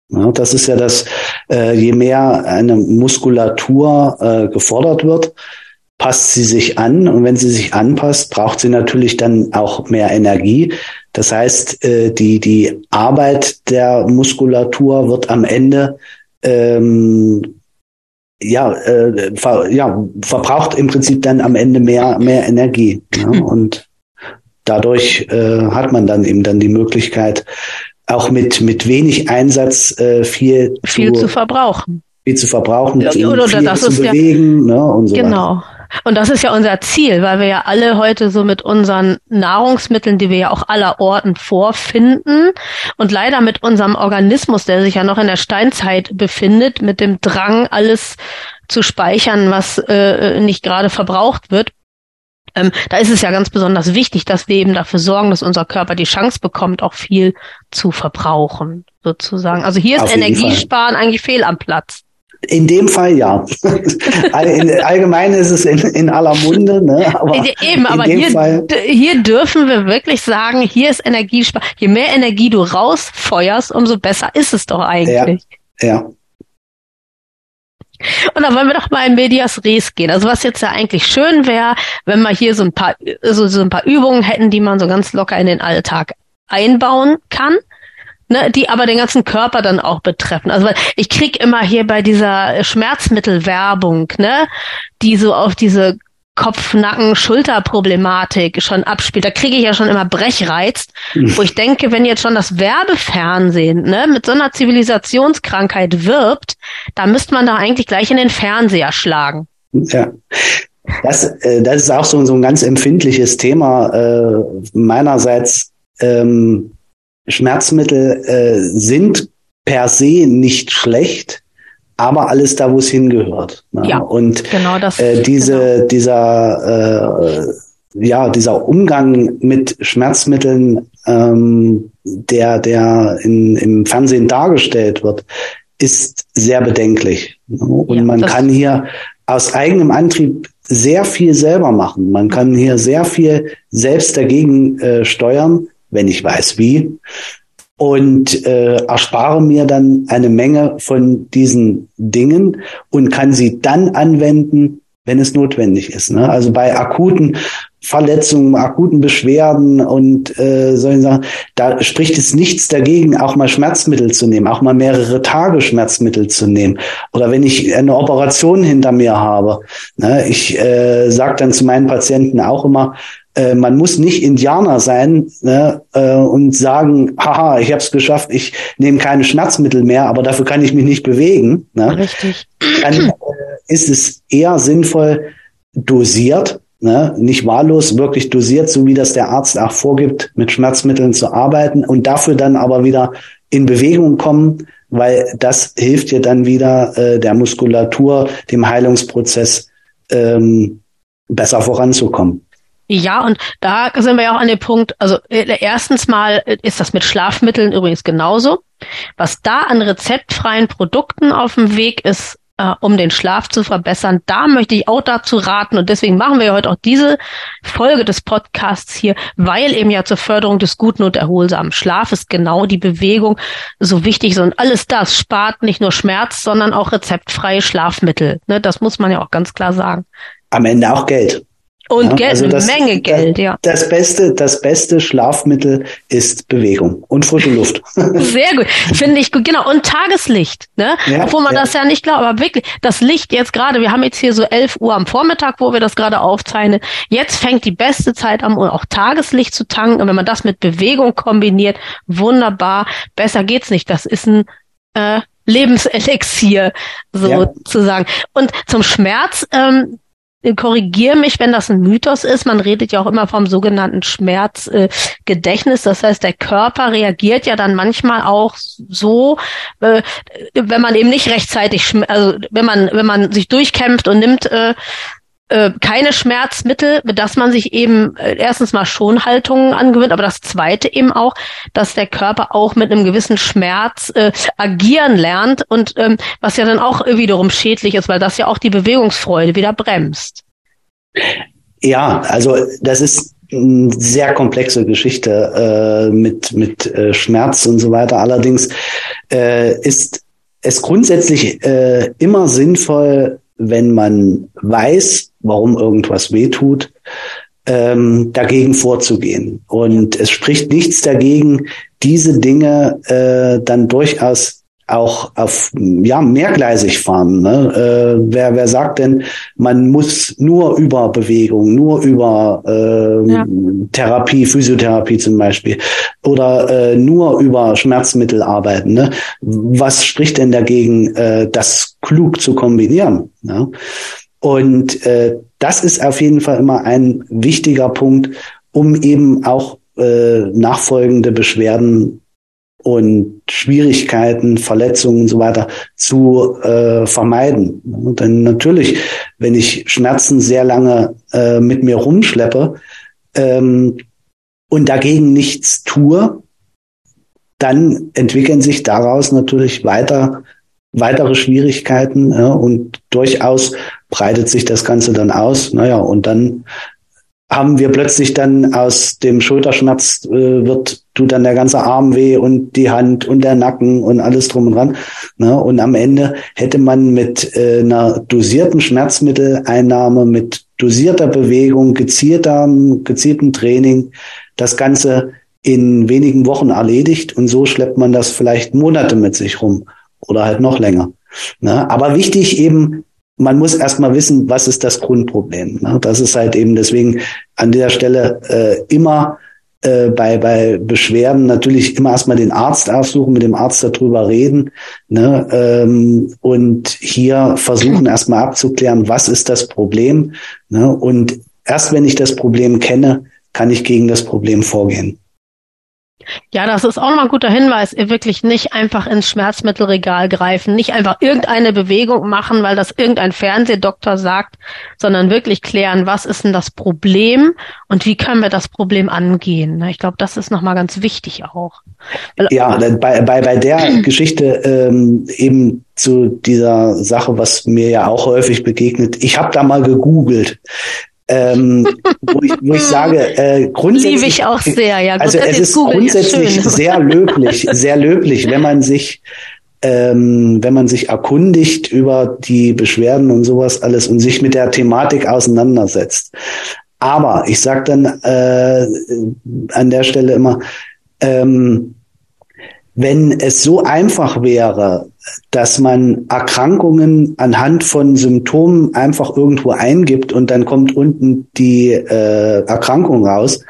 Ja, das ist ja das, äh, je mehr eine Muskulatur äh, gefordert wird, passt sie sich an und wenn sie sich anpasst, braucht sie natürlich dann auch mehr Energie. Das heißt, äh, die, die Arbeit der Muskulatur wird am Ende ähm, ja, äh, ver, ja, verbraucht im Prinzip dann am Ende mehr, mehr Energie. Ja? Und dadurch äh, hat man dann eben dann die Möglichkeit, auch mit, mit wenig Einsatz äh, viel, viel zu, zu verbrauchen. Viel zu verbrauchen, ja, oder viel das zu ist bewegen ja, ne, und so Genau. Weiter. Und das ist ja unser Ziel, weil wir ja alle heute so mit unseren Nahrungsmitteln, die wir ja auch aller Orten vorfinden und leider mit unserem Organismus, der sich ja noch in der Steinzeit befindet, mit dem Drang, alles zu speichern, was äh, nicht gerade verbraucht wird, ähm, da ist es ja ganz besonders wichtig, dass wir eben dafür sorgen, dass unser Körper die Chance bekommt, auch viel zu verbrauchen, sozusagen. Also hier ist Energiesparen eigentlich fehl am Platz. In dem Fall ja. (laughs) Allgemein ist es in, in aller Munde. Ne? Aber Eben, aber hier, hier dürfen wir wirklich sagen, hier ist Energiespar. Je mehr Energie du rausfeuerst, umso besser ist es doch eigentlich. Ja. ja. Und dann wollen wir doch mal in Medias Res gehen. Also was jetzt ja eigentlich schön wäre, wenn wir hier so ein paar, so, so ein paar Übungen hätten, die man so ganz locker in den Alltag einbauen kann ne, die aber den ganzen Körper dann auch betreffen. Also ich krieg immer hier bei dieser Schmerzmittelwerbung, ne, die so auf diese Kopf, Nacken, Schulterproblematik schon abspielt. Da kriege ich ja schon immer Brechreiz, wo ich denke, wenn jetzt schon das Werbefernsehen ne, mit so einer Zivilisationskrankheit wirbt, da müsste man da eigentlich gleich in den Fernseher schlagen. Ja. Das, äh, das ist auch so, so ein ganz empfindliches Thema. Äh, meinerseits ähm, Schmerzmittel äh, sind per se nicht schlecht, aber alles da, wo es hingehört. Ne? Ja, und genau das, äh, diese, genau. dieser, äh, ja, dieser Umgang mit Schmerzmitteln, ähm, der, der in, im Fernsehen dargestellt wird, ist sehr bedenklich. Und ja, man kann hier aus eigenem Antrieb sehr viel selber machen. Man kann hier sehr viel selbst dagegen äh, steuern, wenn ich weiß wie. Und äh, erspare mir dann eine Menge von diesen Dingen und kann sie dann anwenden, wenn es notwendig ist. Ne? Also bei akuten Verletzungen, akuten Beschwerden und äh, solchen Sachen, da spricht es nichts dagegen, auch mal Schmerzmittel zu nehmen, auch mal mehrere Tage Schmerzmittel zu nehmen. Oder wenn ich eine Operation hinter mir habe. Ne? Ich äh, sage dann zu meinen Patienten auch immer, äh, man muss nicht Indianer sein ne, äh, und sagen, haha, ich habe es geschafft, ich nehme keine Schmerzmittel mehr, aber dafür kann ich mich nicht bewegen. Ne? Richtig. Dann äh, ist es eher sinnvoll, dosiert ne, nicht wahllos, wirklich dosiert, so wie das der Arzt auch vorgibt, mit Schmerzmitteln zu arbeiten und dafür dann aber wieder in Bewegung kommen, weil das hilft dir dann wieder äh, der Muskulatur, dem Heilungsprozess ähm, besser voranzukommen. Ja, und da sind wir ja auch an dem Punkt, also äh, erstens mal ist das mit Schlafmitteln übrigens genauso. Was da an rezeptfreien Produkten auf dem Weg ist, äh, um den Schlaf zu verbessern. Da möchte ich auch dazu raten und deswegen machen wir heute auch diese Folge des Podcasts hier, weil eben ja zur Förderung des guten und erholsamen Schlafes genau die Bewegung so wichtig ist und alles das spart nicht nur Schmerz, sondern auch rezeptfreie Schlafmittel. Ne, das muss man ja auch ganz klar sagen. Am Ende auch Geld. Und ja, Geld, also das, eine Menge Geld, ja. Das beste, das beste Schlafmittel ist Bewegung und frische Luft. (laughs) Sehr gut, finde ich gut. Genau, und Tageslicht, ne? Ja, Obwohl man ja. das ja nicht glaubt, aber wirklich, das Licht jetzt gerade, wir haben jetzt hier so 11 Uhr am Vormittag, wo wir das gerade aufzeichnen. Jetzt fängt die beste Zeit an, um auch Tageslicht zu tanken. Und wenn man das mit Bewegung kombiniert, wunderbar. Besser geht's nicht. Das ist ein äh, Lebenselixier sozusagen. Ja. Und zum Schmerz, ähm, korrigiere mich, wenn das ein Mythos ist. Man redet ja auch immer vom sogenannten Schmerzgedächtnis. das heißt, der Körper reagiert ja dann manchmal auch so, äh, wenn man eben nicht rechtzeitig, also wenn man wenn man sich durchkämpft und nimmt äh, äh, keine Schmerzmittel, dass man sich eben äh, erstens mal Schonhaltungen angewöhnt, aber das zweite eben auch, dass der Körper auch mit einem gewissen Schmerz äh, agieren lernt und ähm, was ja dann auch wiederum schädlich ist, weil das ja auch die Bewegungsfreude wieder bremst. Ja, also das ist eine sehr komplexe Geschichte äh, mit, mit äh, Schmerz und so weiter. Allerdings äh, ist es grundsätzlich äh, immer sinnvoll, wenn man weiß, warum irgendwas wehtut, ähm, dagegen vorzugehen. Und es spricht nichts dagegen, diese Dinge äh, dann durchaus auch auf ja mehrgleisig fahren. Ne? Äh, wer, wer sagt denn, man muss nur über Bewegung, nur über äh, ja. Therapie, Physiotherapie zum Beispiel oder äh, nur über Schmerzmittel arbeiten? Ne? Was spricht denn dagegen, äh, das klug zu kombinieren? Ne? Und äh, das ist auf jeden Fall immer ein wichtiger Punkt, um eben auch äh, nachfolgende Beschwerden und Schwierigkeiten, Verletzungen und so weiter zu äh, vermeiden. Dann natürlich, wenn ich Schmerzen sehr lange äh, mit mir rumschleppe ähm, und dagegen nichts tue, dann entwickeln sich daraus natürlich weiter weitere Schwierigkeiten ja, und durchaus breitet sich das Ganze dann aus. Naja, und dann haben wir plötzlich dann aus dem Schulterschmerz äh, wird tut dann der ganze Arm weh und die Hand und der Nacken und alles drum und dran. Ne? Und am Ende hätte man mit äh, einer dosierten Schmerzmitteleinnahme, mit dosierter Bewegung, gezielter, gezieltem Training das Ganze in wenigen Wochen erledigt und so schleppt man das vielleicht Monate mit sich rum oder halt noch länger. Ne? Aber wichtig eben man muss erstmal wissen, was ist das Grundproblem. Ne? Das ist halt eben deswegen an der Stelle äh, immer äh, bei, bei Beschwerden natürlich immer erstmal den Arzt aufsuchen, mit dem Arzt darüber reden ne? ähm, und hier versuchen erstmal abzuklären, was ist das Problem. Ne? Und erst wenn ich das Problem kenne, kann ich gegen das Problem vorgehen. Ja, das ist auch nochmal ein guter Hinweis. Wirklich nicht einfach ins Schmerzmittelregal greifen, nicht einfach irgendeine Bewegung machen, weil das irgendein Fernsehdoktor sagt, sondern wirklich klären, was ist denn das Problem und wie können wir das Problem angehen. Ich glaube, das ist nochmal ganz wichtig auch. Ja, bei, bei, bei der (clears throat) Geschichte ähm, eben zu dieser Sache, was mir ja auch häufig begegnet. Ich habe da mal gegoogelt ähm, wo, ich, wo ich sage, (laughs) äh, grundsätzlich. Liebe ich auch sehr, ja. Gut, also es ist Google grundsätzlich ist sehr löblich, sehr löblich, wenn man sich ähm, wenn man sich erkundigt über die Beschwerden und sowas alles und sich mit der Thematik auseinandersetzt. Aber ich sage dann äh, an der Stelle immer, ähm, wenn es so einfach wäre, dass man Erkrankungen anhand von Symptomen einfach irgendwo eingibt und dann kommt unten die äh, Erkrankung raus,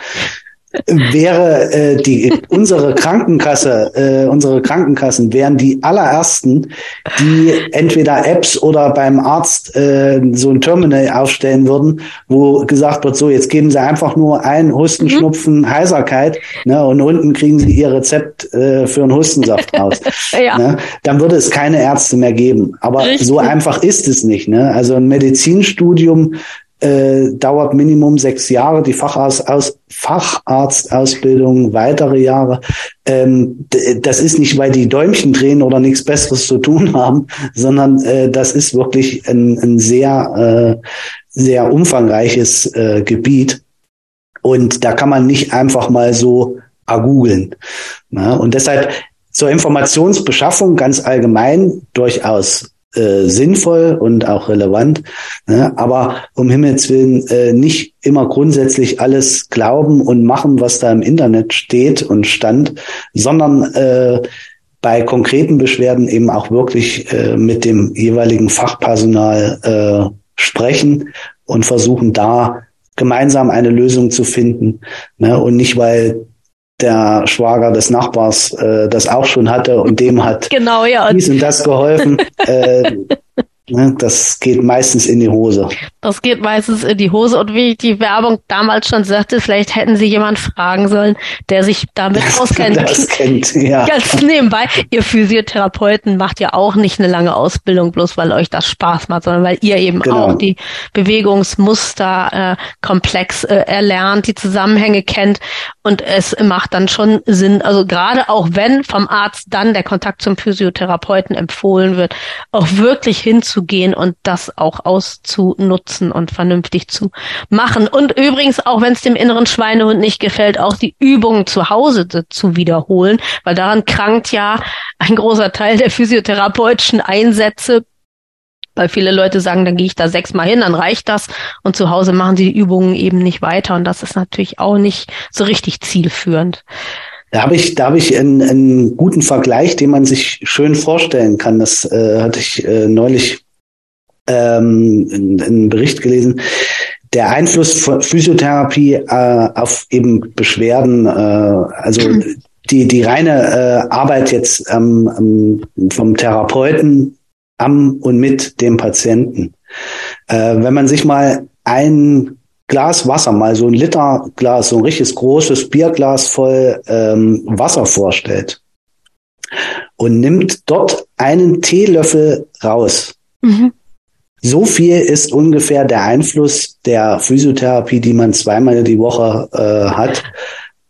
wäre äh, die unsere Krankenkasse, äh, unsere Krankenkassen wären die allerersten, die entweder Apps oder beim Arzt äh, so ein Terminal aufstellen würden, wo gesagt wird, so jetzt geben Sie einfach nur ein Husten, mhm. Schnupfen, Heiserkeit, ne, und unten kriegen Sie Ihr Rezept äh, für einen Hustensaft raus. (laughs) ja. ne? Dann würde es keine Ärzte mehr geben. Aber Richtig. so einfach ist es nicht. Ne? Also ein Medizinstudium äh, dauert Minimum sechs Jahre, die Facharzt aus, Facharztausbildung weitere Jahre. Ähm, das ist nicht, weil die Däumchen drehen oder nichts Besseres zu tun haben, sondern äh, das ist wirklich ein, ein sehr, äh, sehr umfangreiches äh, Gebiet. Und da kann man nicht einfach mal so googeln. Und deshalb zur Informationsbeschaffung ganz allgemein durchaus äh, sinnvoll und auch relevant. Ne? Aber um Himmels Willen äh, nicht immer grundsätzlich alles glauben und machen, was da im Internet steht und stand, sondern äh, bei konkreten Beschwerden eben auch wirklich äh, mit dem jeweiligen Fachpersonal äh, sprechen und versuchen da gemeinsam eine Lösung zu finden. Ne? Und nicht, weil der Schwager des Nachbars äh, das auch schon hatte und dem hat genau, ja. dies und das geholfen. (laughs) äh, Ne, das geht meistens in die Hose. Das geht meistens in die Hose. Und wie ich die Werbung damals schon sagte, vielleicht hätten Sie jemand fragen sollen, der sich damit (laughs) auskennt. Das kennt, ja. (laughs) Ganz nebenbei, ihr Physiotherapeuten macht ja auch nicht eine lange Ausbildung, bloß weil euch das Spaß macht, sondern weil ihr eben genau. auch die Bewegungsmuster äh, komplex äh, erlernt, die Zusammenhänge kennt. Und es macht dann schon Sinn, also gerade auch wenn vom Arzt dann der Kontakt zum Physiotherapeuten empfohlen wird, auch wirklich hinzu gehen und das auch auszunutzen und vernünftig zu machen. Und übrigens, auch wenn es dem inneren Schweinehund nicht gefällt, auch die Übungen zu Hause zu wiederholen, weil daran krankt ja ein großer Teil der physiotherapeutischen Einsätze weil viele Leute sagen, dann gehe ich da sechsmal hin, dann reicht das. Und zu Hause machen sie die Übungen eben nicht weiter. Und das ist natürlich auch nicht so richtig zielführend. Da habe ich, da habe ich einen, einen guten Vergleich, den man sich schön vorstellen kann. Das äh, hatte ich äh, neulich ähm, in, in einem Bericht gelesen, der Einfluss von Physiotherapie äh, auf eben Beschwerden, äh, also die, die reine äh, Arbeit jetzt ähm, vom Therapeuten am und mit dem Patienten. Äh, wenn man sich mal ein Glas Wasser, mal so ein Liter Glas, so ein richtiges großes Bierglas voll ähm, Wasser vorstellt und nimmt dort einen Teelöffel raus, mhm. So viel ist ungefähr der Einfluss der Physiotherapie, die man zweimal die Woche äh, hat,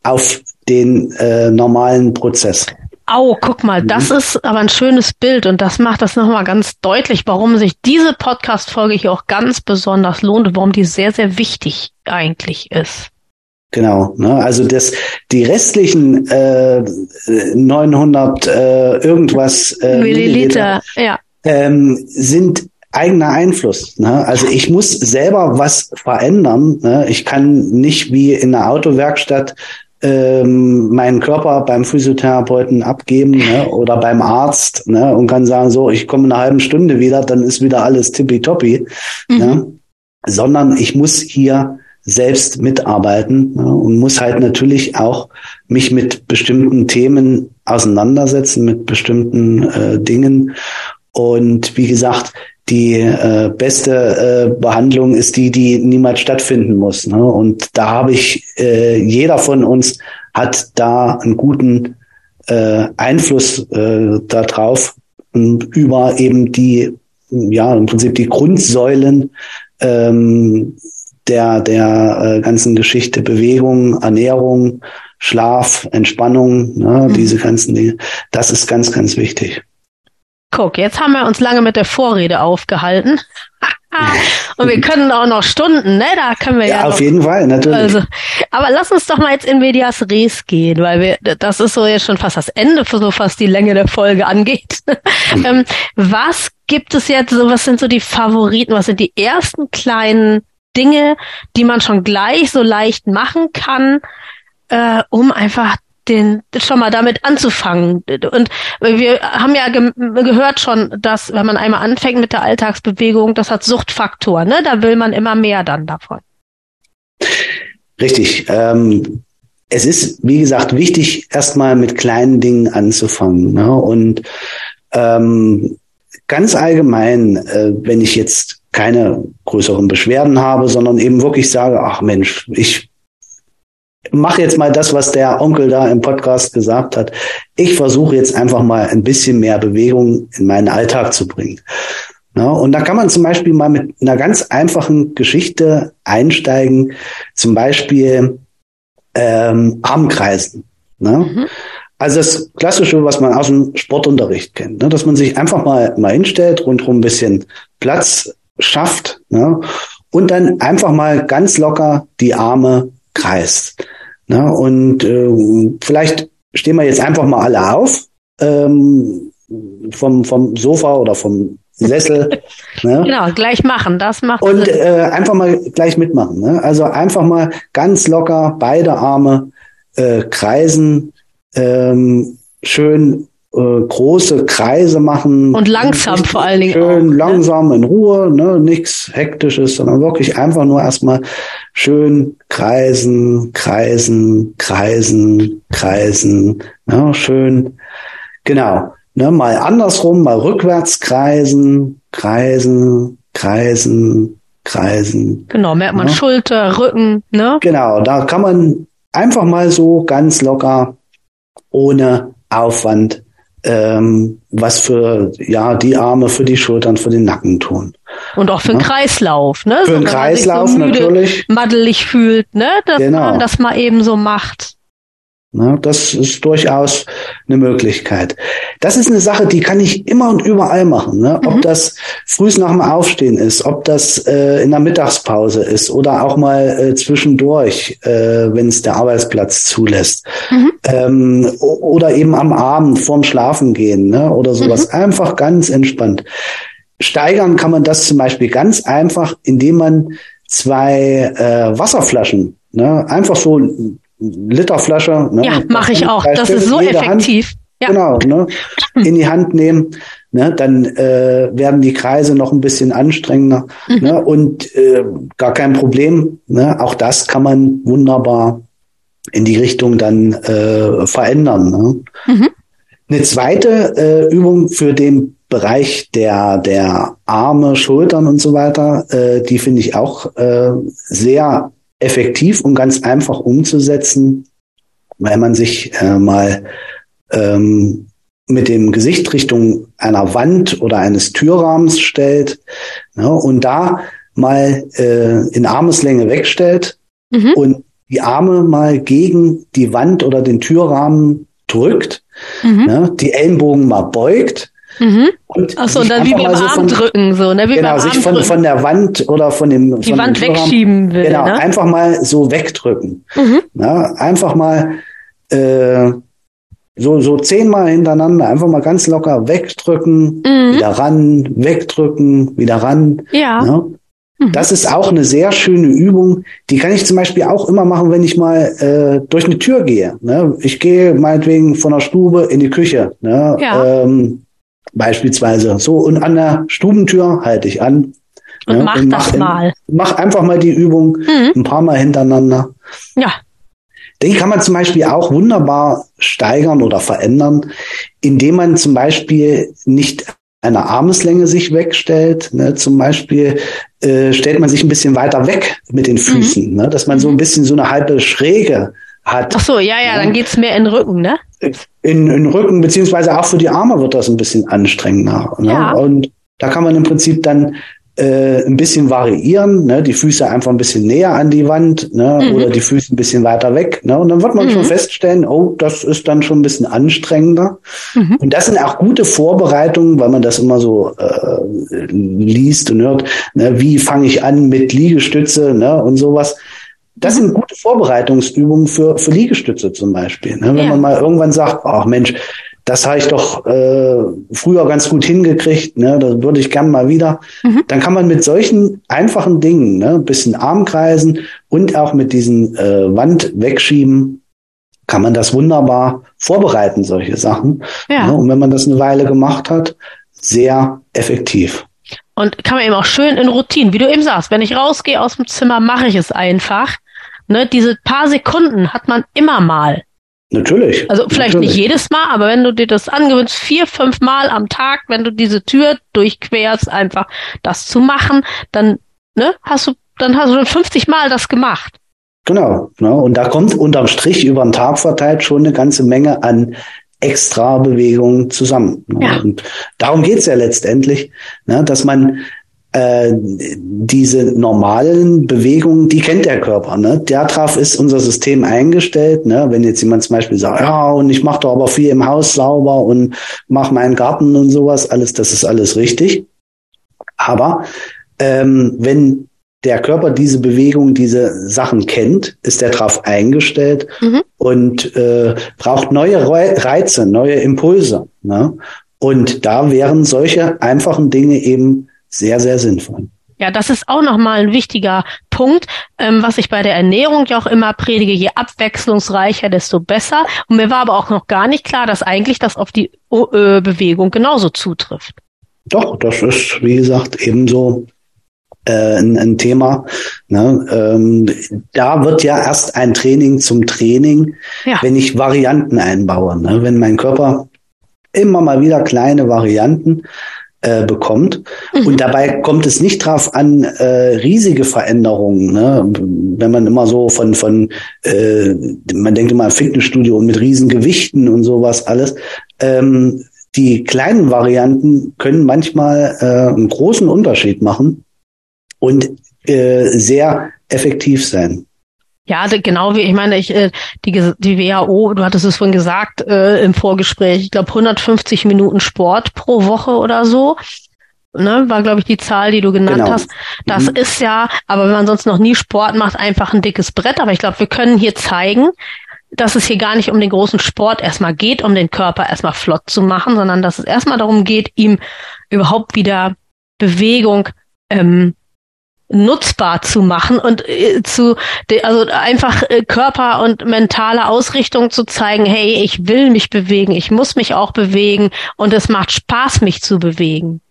auf den äh, normalen Prozess. Au, guck mal, mhm. das ist aber ein schönes Bild und das macht das nochmal ganz deutlich, warum sich diese Podcast-Folge hier auch ganz besonders lohnt und warum die sehr, sehr wichtig eigentlich ist. Genau, ne? also das, die restlichen äh, 900 äh, irgendwas äh, Milliliter, Milliliter ja. ähm, sind eigener Einfluss. Ne? Also ich muss selber was verändern. Ne? Ich kann nicht wie in einer Autowerkstatt ähm, meinen Körper beim Physiotherapeuten abgeben ne? oder beim Arzt ne? und kann sagen, so, ich komme in einer halben Stunde wieder, dann ist wieder alles tippitoppi. Mhm. Ne? Sondern ich muss hier selbst mitarbeiten ne? und muss halt natürlich auch mich mit bestimmten Themen auseinandersetzen, mit bestimmten äh, Dingen. Und wie gesagt, die äh, beste äh, Behandlung ist die, die niemals stattfinden muss. Ne? Und da habe ich, äh, jeder von uns hat da einen guten äh, Einfluss äh, darauf über eben die, ja, im Prinzip die Grundsäulen ähm, der, der äh, ganzen Geschichte Bewegung, Ernährung, Schlaf, Entspannung, ne, mhm. diese ganzen Dinge. Das ist ganz, ganz wichtig. Guck, jetzt haben wir uns lange mit der Vorrede aufgehalten. (laughs) Und wir können auch noch Stunden, ne? Da können wir ja. Ja, auf jeden Fall, natürlich. Also, aber lass uns doch mal jetzt in Medias Res gehen, weil wir, das ist so jetzt schon fast das Ende, so fast die Länge der Folge angeht. (laughs) ähm, was gibt es jetzt so, was sind so die Favoriten, was sind die ersten kleinen Dinge, die man schon gleich so leicht machen kann, äh, um einfach den schon mal damit anzufangen. Und wir haben ja ge gehört schon, dass wenn man einmal anfängt mit der Alltagsbewegung, das hat Suchtfaktor, ne? Da will man immer mehr dann davon. Richtig. Ähm, es ist, wie gesagt, wichtig, erstmal mit kleinen Dingen anzufangen. Ne? Und ähm, ganz allgemein, äh, wenn ich jetzt keine größeren Beschwerden habe, sondern eben wirklich sage, ach Mensch, ich mache jetzt mal das, was der Onkel da im Podcast gesagt hat. Ich versuche jetzt einfach mal ein bisschen mehr Bewegung in meinen Alltag zu bringen. Ja, und da kann man zum Beispiel mal mit einer ganz einfachen Geschichte einsteigen, zum Beispiel ähm, Armkreisen. Ne? Mhm. Also das Klassische, was man aus dem Sportunterricht kennt, ne? dass man sich einfach mal, mal hinstellt, rundherum ein bisschen Platz schafft ne? und dann einfach mal ganz locker die Arme kreist. Ne? Und äh, vielleicht stehen wir jetzt einfach mal alle auf ähm, vom, vom Sofa oder vom Sessel. (laughs) ne? Genau, gleich machen, das macht Und äh, einfach mal gleich mitmachen. Ne? Also einfach mal ganz locker beide Arme äh, kreisen, ähm, schön äh, große Kreise machen. Und langsam vor allen Dingen. Schön auch, ne? langsam in Ruhe, ne? nichts Hektisches, sondern wirklich einfach nur erstmal schön kreisen, kreisen, kreisen, kreisen. Ne? Schön, genau. Ne? Mal andersrum, mal rückwärts kreisen, kreisen, kreisen, kreisen. Genau, merkt man ne? Schulter, Rücken, ne? Genau, da kann man einfach mal so ganz locker, ohne Aufwand ähm, was für ja die Arme, für die Schultern, für den Nacken tun. Und auch für den Kreislauf, ne? Für den Kreislauf so müde, natürlich. Maddelig fühlt, ne? Dass genau. man das mal eben so macht. Ne, das ist durchaus eine Möglichkeit. Das ist eine Sache, die kann ich immer und überall machen. Ne? Ob mhm. das frühs nach dem Aufstehen ist, ob das äh, in der Mittagspause ist oder auch mal äh, zwischendurch, äh, wenn es der Arbeitsplatz zulässt. Mhm. Ähm, oder eben am Abend vorm Schlafen gehen ne? oder sowas. Mhm. Einfach ganz entspannt. Steigern kann man das zum Beispiel ganz einfach, indem man zwei äh, Wasserflaschen ne? einfach so Literflasche. Ne? Ja, mache ich auch. Das ist so effektiv. Hand, ja. Genau, ne? (clears throat) in die Hand nehmen. Ne? Dann äh, werden die Kreise noch ein bisschen anstrengender. Mhm. Ne? Und äh, gar kein Problem. Ne? Auch das kann man wunderbar in die Richtung dann äh, verändern. Ne? Mhm. Eine zweite äh, Übung für den Bereich der, der Arme, Schultern und so weiter, äh, die finde ich auch äh, sehr effektiv und ganz einfach umzusetzen, weil man sich äh, mal ähm, mit dem Gesicht Richtung einer Wand oder eines Türrahmens stellt ne, und da mal äh, in Armeslänge wegstellt mhm. und die Arme mal gegen die Wand oder den Türrahmen drückt, mhm. ne, die Ellenbogen mal beugt Mhm. Und Ach so, und dann wie beim so Arm drücken, so, ne? Wie genau, sich von, von der Wand oder von dem. Die Wand wegschieben will. Genau, ne? einfach mal so wegdrücken. Mhm. Ja, einfach mal äh, so, so zehnmal hintereinander, einfach mal ganz locker wegdrücken, mhm. wieder ran, wegdrücken, wieder ran. Ja. Ne? Mhm. Das ist auch eine sehr schöne Übung. Die kann ich zum Beispiel auch immer machen, wenn ich mal äh, durch eine Tür gehe. Ne? Ich gehe meinetwegen von der Stube in die Küche. Ne? Ja. Ähm, Beispielsweise. So, und an der Stubentür halte ich an. Und ja, mach und das mal. Mach einfach mal die Übung mhm. ein paar Mal hintereinander. Ja. Den kann man zum Beispiel auch wunderbar steigern oder verändern, indem man zum Beispiel nicht einer Armeslänge sich wegstellt. Ne? Zum Beispiel äh, stellt man sich ein bisschen weiter weg mit den Füßen, mhm. ne? dass man so ein bisschen so eine halbe Schräge hat. Ach so, ja, ja, dann geht's mehr in den Rücken, ne? In, in den Rücken, beziehungsweise auch für die Arme wird das ein bisschen anstrengender. Ne? Ja. Und da kann man im Prinzip dann äh, ein bisschen variieren, ne? die Füße einfach ein bisschen näher an die Wand ne? Mhm. oder die Füße ein bisschen weiter weg. Ne? Und dann wird man mhm. schon feststellen, oh, das ist dann schon ein bisschen anstrengender. Mhm. Und das sind auch gute Vorbereitungen, weil man das immer so äh, liest und hört, ne? wie fange ich an mit Liegestütze ne? und sowas. Das sind gute Vorbereitungsübungen für, für Liegestütze zum Beispiel. Ne? Wenn ja. man mal irgendwann sagt, ach Mensch, das habe ich doch äh, früher ganz gut hingekriegt, ne? das würde ich gern mal wieder. Mhm. Dann kann man mit solchen einfachen Dingen, ne? ein bisschen Arm kreisen und auch mit diesen äh, Wand wegschieben, kann man das wunderbar vorbereiten, solche Sachen. Ja. Ne? Und wenn man das eine Weile gemacht hat, sehr effektiv. Und kann man eben auch schön in Routinen, wie du eben sagst, wenn ich rausgehe aus dem Zimmer, mache ich es einfach. Ne, diese paar Sekunden hat man immer mal. Natürlich. Also vielleicht natürlich. nicht jedes Mal, aber wenn du dir das angewöhnst, vier, fünf Mal am Tag, wenn du diese Tür durchquerst, einfach das zu machen, dann ne, hast du, dann hast du 50 Mal das gemacht. Genau. Ne? Und da kommt unterm Strich über den Tag verteilt schon eine ganze Menge an extra Bewegungen zusammen. Ne? Ja. Und darum geht's ja letztendlich, ne, dass man äh, diese normalen Bewegungen, die kennt der Körper. Ne? Darauf ist unser System eingestellt. Ne? Wenn jetzt jemand zum Beispiel sagt, ja, und ich mache doch aber viel im Haus sauber und mache meinen Garten und sowas, alles, das ist alles richtig. Aber ähm, wenn der Körper diese Bewegung, diese Sachen kennt, ist er darauf eingestellt mhm. und äh, braucht neue Reize, neue Impulse. Ne? Und da wären solche einfachen Dinge eben sehr, sehr sinnvoll. Ja, das ist auch nochmal ein wichtiger Punkt, ähm, was ich bei der Ernährung ja auch immer predige. Je abwechslungsreicher, desto besser. Und mir war aber auch noch gar nicht klar, dass eigentlich das auf die äh, Bewegung genauso zutrifft. Doch, das ist, wie gesagt, ebenso äh, ein, ein Thema. Ne? Ähm, da wird ja erst ein Training zum Training, ja. wenn ich Varianten einbaue. Ne? Wenn mein Körper immer mal wieder kleine Varianten äh, bekommt. Mhm. Und dabei kommt es nicht drauf an, äh, riesige Veränderungen. Ne? Wenn man immer so von, von äh, man denkt immer Fitnessstudio und mit riesen Gewichten und sowas alles. Ähm, die kleinen Varianten können manchmal äh, einen großen Unterschied machen und äh, sehr effektiv sein. Ja, genau wie ich meine, ich äh, die die WHO, du hattest es vorhin gesagt äh, im Vorgespräch, ich glaube 150 Minuten Sport pro Woche oder so. Ne, war glaube ich die Zahl, die du genannt genau. hast. Das mhm. ist ja, aber wenn man sonst noch nie Sport macht, einfach ein dickes Brett. Aber ich glaube, wir können hier zeigen, dass es hier gar nicht um den großen Sport erstmal geht, um den Körper erstmal flott zu machen, sondern dass es erstmal darum geht, ihm überhaupt wieder Bewegung ähm, nutzbar zu machen und äh, zu also einfach äh, Körper und mentale Ausrichtung zu zeigen, hey, ich will mich bewegen, ich muss mich auch bewegen und es macht Spaß, mich zu bewegen.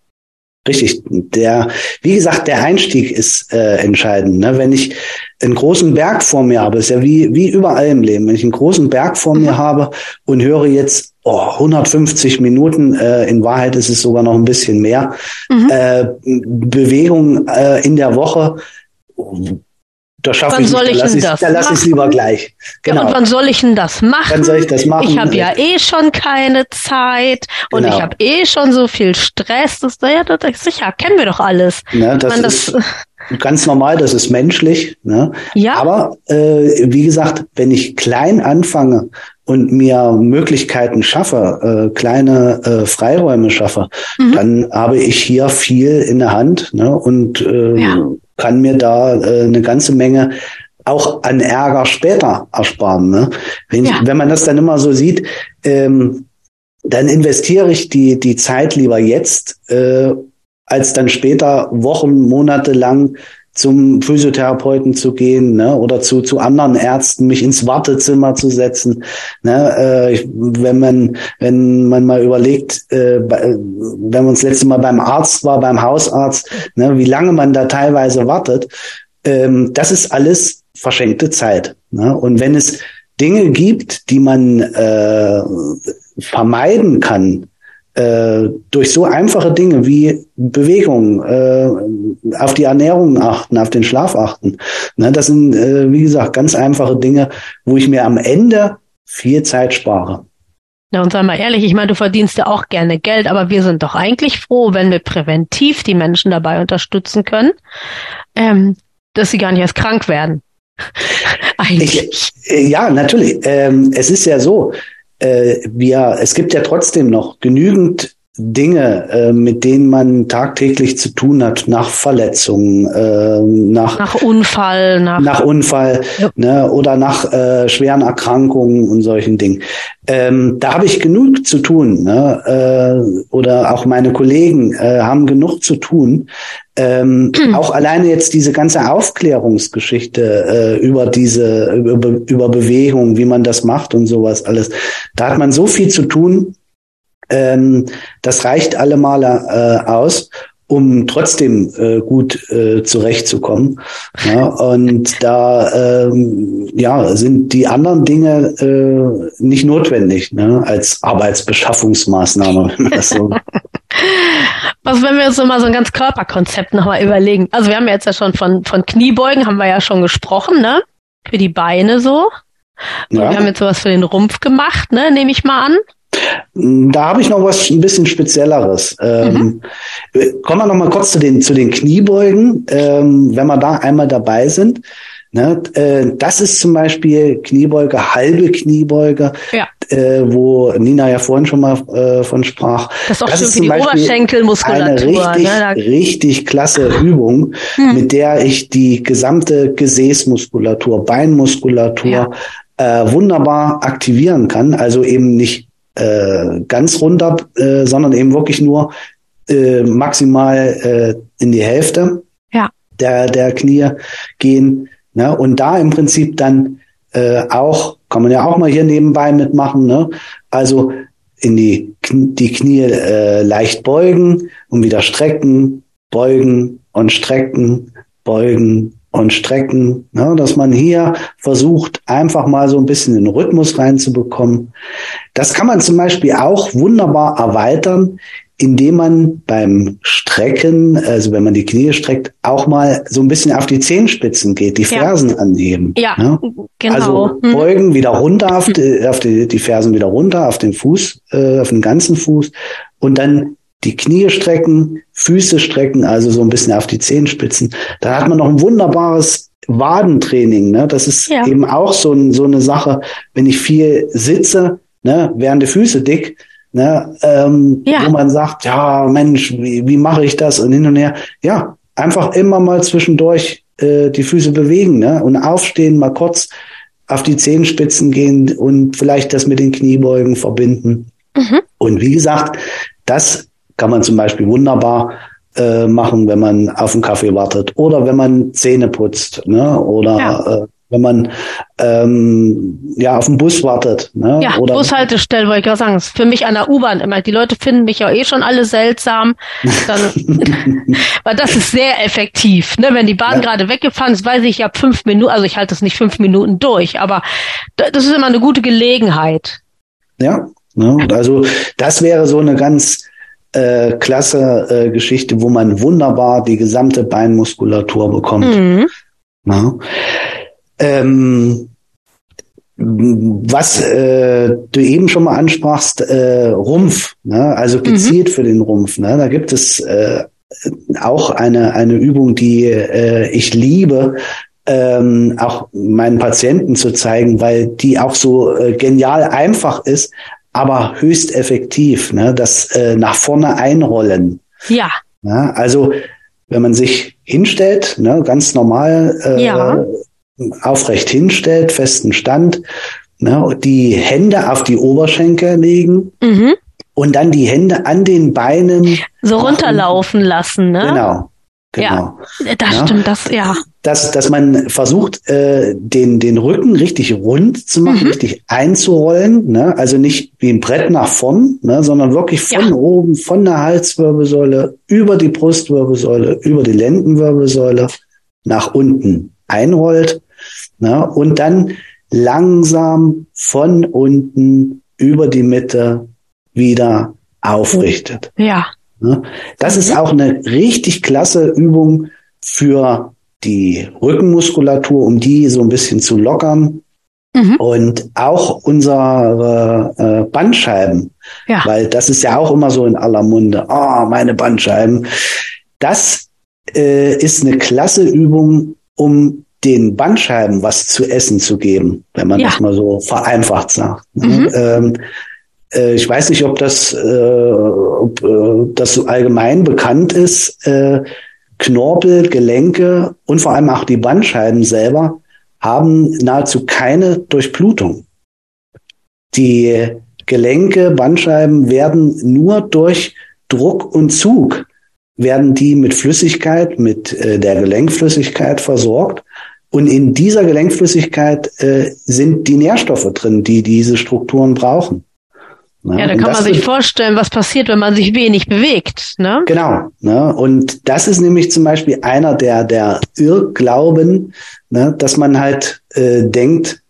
Richtig. Der, wie gesagt, der Einstieg ist äh, entscheidend. Ne? Wenn ich einen großen Berg vor mir habe, ist ja wie, wie überall im Leben. Wenn ich einen großen Berg vor mhm. mir habe und höre jetzt oh, 150 Minuten, äh, in Wahrheit ist es sogar noch ein bisschen mehr, mhm. äh, Bewegung äh, in der Woche, da schaffe wann ich soll ich da denn das Da lasse ich es lieber gleich. Genau. Ja, und wann soll ich denn das machen? Wann soll ich das machen? Ich habe ja eh schon keine Zeit und genau. ich habe eh schon so viel Stress. Das, ja, das ist sicher, kennen wir doch alles. Ne, das, meine, ist ganz normal, das ist menschlich. Ne? Ja. Aber äh, wie gesagt, wenn ich klein anfange und mir Möglichkeiten schaffe, äh, kleine äh, Freiräume schaffe, mhm. dann habe ich hier viel in der Hand ne? und äh, ja kann mir da äh, eine ganze Menge auch an Ärger später ersparen. Ne? Wenn, ich, ja. wenn man das dann immer so sieht, ähm, dann investiere ich die, die Zeit lieber jetzt, äh, als dann später Wochen, Monate lang zum Physiotherapeuten zu gehen ne, oder zu, zu anderen Ärzten, mich ins Wartezimmer zu setzen. Ne, äh, wenn man wenn man mal überlegt, äh, wenn man das letzte Mal beim Arzt war, beim Hausarzt, ne, wie lange man da teilweise wartet, ähm, das ist alles verschenkte Zeit. Ne? Und wenn es Dinge gibt, die man äh, vermeiden kann, äh, durch so einfache Dinge wie Bewegung, äh, auf die Ernährung achten, auf den Schlaf achten. Ne, das sind, äh, wie gesagt, ganz einfache Dinge, wo ich mir am Ende viel Zeit spare. Na und sei mal ehrlich, ich meine, du verdienst ja auch gerne Geld, aber wir sind doch eigentlich froh, wenn wir präventiv die Menschen dabei unterstützen können, ähm, dass sie gar nicht erst krank werden. (laughs) eigentlich. Ich, äh, ja, natürlich. Ähm, es ist ja so, äh, wir, es gibt ja trotzdem noch genügend Dinge, äh, mit denen man tagtäglich zu tun hat, nach Verletzungen, äh, nach, nach Unfall, nach, nach Unfall ja. ne, oder nach äh, schweren Erkrankungen und solchen Dingen. Ähm, da habe ich genug zu tun, ne? äh, oder auch meine Kollegen äh, haben genug zu tun. Ähm, (clears throat) auch alleine jetzt diese ganze Aufklärungsgeschichte äh, über diese über, über Bewegung, wie man das macht und sowas alles, da hat man so viel zu tun ähm, das reicht allemal äh, aus, um trotzdem äh, gut äh, zurechtzukommen. (laughs) Ja, und da ähm, ja, sind die anderen Dinge äh, nicht notwendig ne, als Arbeitsbeschaffungsmaßnahme. so. (laughs) Was, wenn wir uns so mal so ein ganz Körperkonzept nochmal überlegen? Also wir haben jetzt ja schon von, von Kniebeugen, haben wir ja schon gesprochen, ne? Für die Beine so. Ja. Wir haben jetzt sowas für den Rumpf gemacht, ne? Nehme ich mal an. Da habe ich noch was ein bisschen Spezielleres. Ähm, mhm. Kommen wir noch mal kurz zu den, zu den Kniebeugen, ähm, wenn wir da einmal dabei sind. Ne, äh, das ist zum Beispiel Kniebeuge, halbe Kniebeuge, ja. äh, wo Nina ja vorhin schon mal äh, von sprach. Das ist auch das ist für die Oberschenkelmuskulatur. Eine richtig, ne? richtig klasse Übung, hm. mit der ich die gesamte Gesäßmuskulatur, Beinmuskulatur ja. äh, wunderbar aktivieren kann. Also eben nicht äh, ganz runter, äh, sondern eben wirklich nur äh, maximal äh, in die Hälfte ja. der, der Knie gehen. Ne? Und da im Prinzip dann äh, auch, kann man ja auch mal hier nebenbei mitmachen, ne? also in die, die Knie äh, leicht beugen und wieder strecken, beugen und strecken, beugen und Strecken, ne, dass man hier versucht, einfach mal so ein bisschen den Rhythmus reinzubekommen. Das kann man zum Beispiel auch wunderbar erweitern, indem man beim Strecken, also wenn man die Knie streckt, auch mal so ein bisschen auf die Zehenspitzen geht, die Fersen ja. anheben. Ja, ne? genau. Also mhm. beugen wieder runter auf die, auf die, die Fersen wieder runter, auf den Fuß, äh, auf den ganzen Fuß und dann die Knie strecken, Füße strecken, also so ein bisschen auf die Zehenspitzen. Da hat man noch ein wunderbares Wadentraining. Ne? Das ist ja. eben auch so, ein, so eine Sache, wenn ich viel sitze, ne, wären die Füße dick, ne, ähm, ja. wo man sagt, ja, Mensch, wie, wie mache ich das und hin und her. Ja, einfach immer mal zwischendurch äh, die Füße bewegen ne? und aufstehen, mal kurz auf die Zehenspitzen gehen und vielleicht das mit den Kniebeugen verbinden. Mhm. Und wie gesagt, das kann man zum Beispiel wunderbar äh, machen, wenn man auf einen Kaffee wartet oder wenn man Zähne putzt ne? oder ja. äh, wenn man ähm, ja auf den Bus wartet. Ne? Ja, Oder Bushaltestelle wollte ich gerade sagen. Ist für mich an der U-Bahn immer. Die Leute finden mich ja eh schon alle seltsam. Dann, (laughs) weil das ist sehr effektiv. Ne? Wenn die Bahn ja. gerade weggefahren ist, weiß ich, ich habe fünf Minuten, also ich halte es nicht fünf Minuten durch, aber das ist immer eine gute Gelegenheit. Ja, ne? also das wäre so eine ganz äh, klasse äh, Geschichte, wo man wunderbar die gesamte Beinmuskulatur bekommt. Mhm. Ja. Ähm, was äh, du eben schon mal ansprachst, äh, Rumpf, ne? also mhm. gezielt mhm. für den Rumpf. Ne? Da gibt es äh, auch eine, eine Übung, die äh, ich liebe, ähm, auch meinen Patienten zu zeigen, weil die auch so äh, genial einfach ist, aber höchst effektiv, ne? das äh, nach vorne einrollen. Ja. ja. Also wenn man sich hinstellt, ne, ganz normal äh, ja. aufrecht hinstellt, festen Stand, ne, die Hände auf die Oberschenkel legen mhm. und dann die Hände an den Beinen so runterlaufen lassen, ne? Genau. Genau. Ja, das ja. stimmt, das, ja. Dass, dass man versucht, äh, den, den Rücken richtig rund zu machen, mhm. richtig einzurollen, ne? also nicht wie ein Brett nach vorn, ne? sondern wirklich von ja. oben, von der Halswirbelsäule, über die Brustwirbelsäule, über die Lendenwirbelsäule nach unten einrollt ne? und dann langsam von unten über die Mitte wieder aufrichtet. Ja. Ne? Das ist auch eine richtig klasse Übung für die Rückenmuskulatur, um die so ein bisschen zu lockern. Mhm. Und auch unsere äh, Bandscheiben, ja. weil das ist ja auch immer so in aller Munde. Oh, meine Bandscheiben. Das äh, ist eine klasse Übung, um den Bandscheiben was zu essen zu geben, wenn man ja. das mal so vereinfacht sagt. Ne? Mhm. Ähm, äh, ich weiß nicht, ob das, äh, ob, äh, das so allgemein bekannt ist. Äh, Knorpel, Gelenke und vor allem auch die Bandscheiben selber haben nahezu keine Durchblutung. Die Gelenke, Bandscheiben werden nur durch Druck und Zug werden die mit Flüssigkeit, mit äh, der Gelenkflüssigkeit versorgt. Und in dieser Gelenkflüssigkeit äh, sind die Nährstoffe drin, die diese Strukturen brauchen. Ne? Ja, da kann man sich vorstellen, was passiert, wenn man sich wenig bewegt. Ne? Genau. Ne? Und das ist nämlich zum Beispiel einer der, der Irrglauben, ne? dass man halt äh, denkt,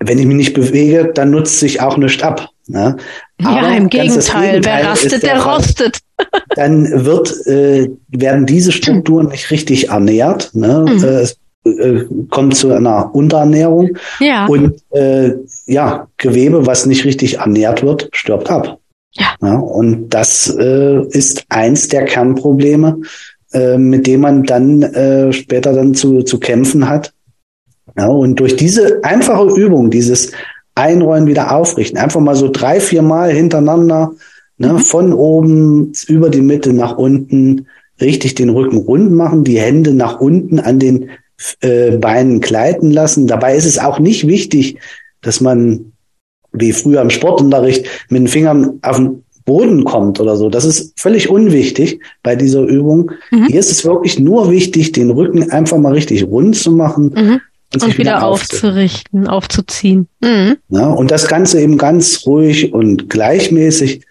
wenn ich mich nicht bewege, dann nutzt sich auch nichts ab. Ne? ja, im Gegenteil, Gegenteil, wer rastet, der, der rostet. Dann wird, äh, werden diese Strukturen nicht richtig ernährt. Ne? Mhm. Äh, äh, kommt zu einer Unterernährung. Ja. Und äh, ja, Gewebe, was nicht richtig ernährt wird, stirbt ab. Ja. ja und das äh, ist eins der Kernprobleme, äh, mit dem man dann äh, später dann zu, zu kämpfen hat. Ja, und durch diese einfache Übung, dieses Einrollen wieder aufrichten, einfach mal so drei, vier Mal hintereinander, ne, mhm. von oben über die Mitte nach unten, richtig den Rücken rund machen, die Hände nach unten an den äh, Beinen gleiten lassen. Dabei ist es auch nicht wichtig, dass man wie früher im Sportunterricht mit den Fingern auf den Boden kommt oder so. Das ist völlig unwichtig bei dieser Übung. Mhm. Hier ist es wirklich nur wichtig, den Rücken einfach mal richtig rund zu machen. Mhm. Und, und wieder, wieder aufzurichten, aufzuziehen. Mhm. Ja, und das Ganze eben ganz ruhig und gleichmäßig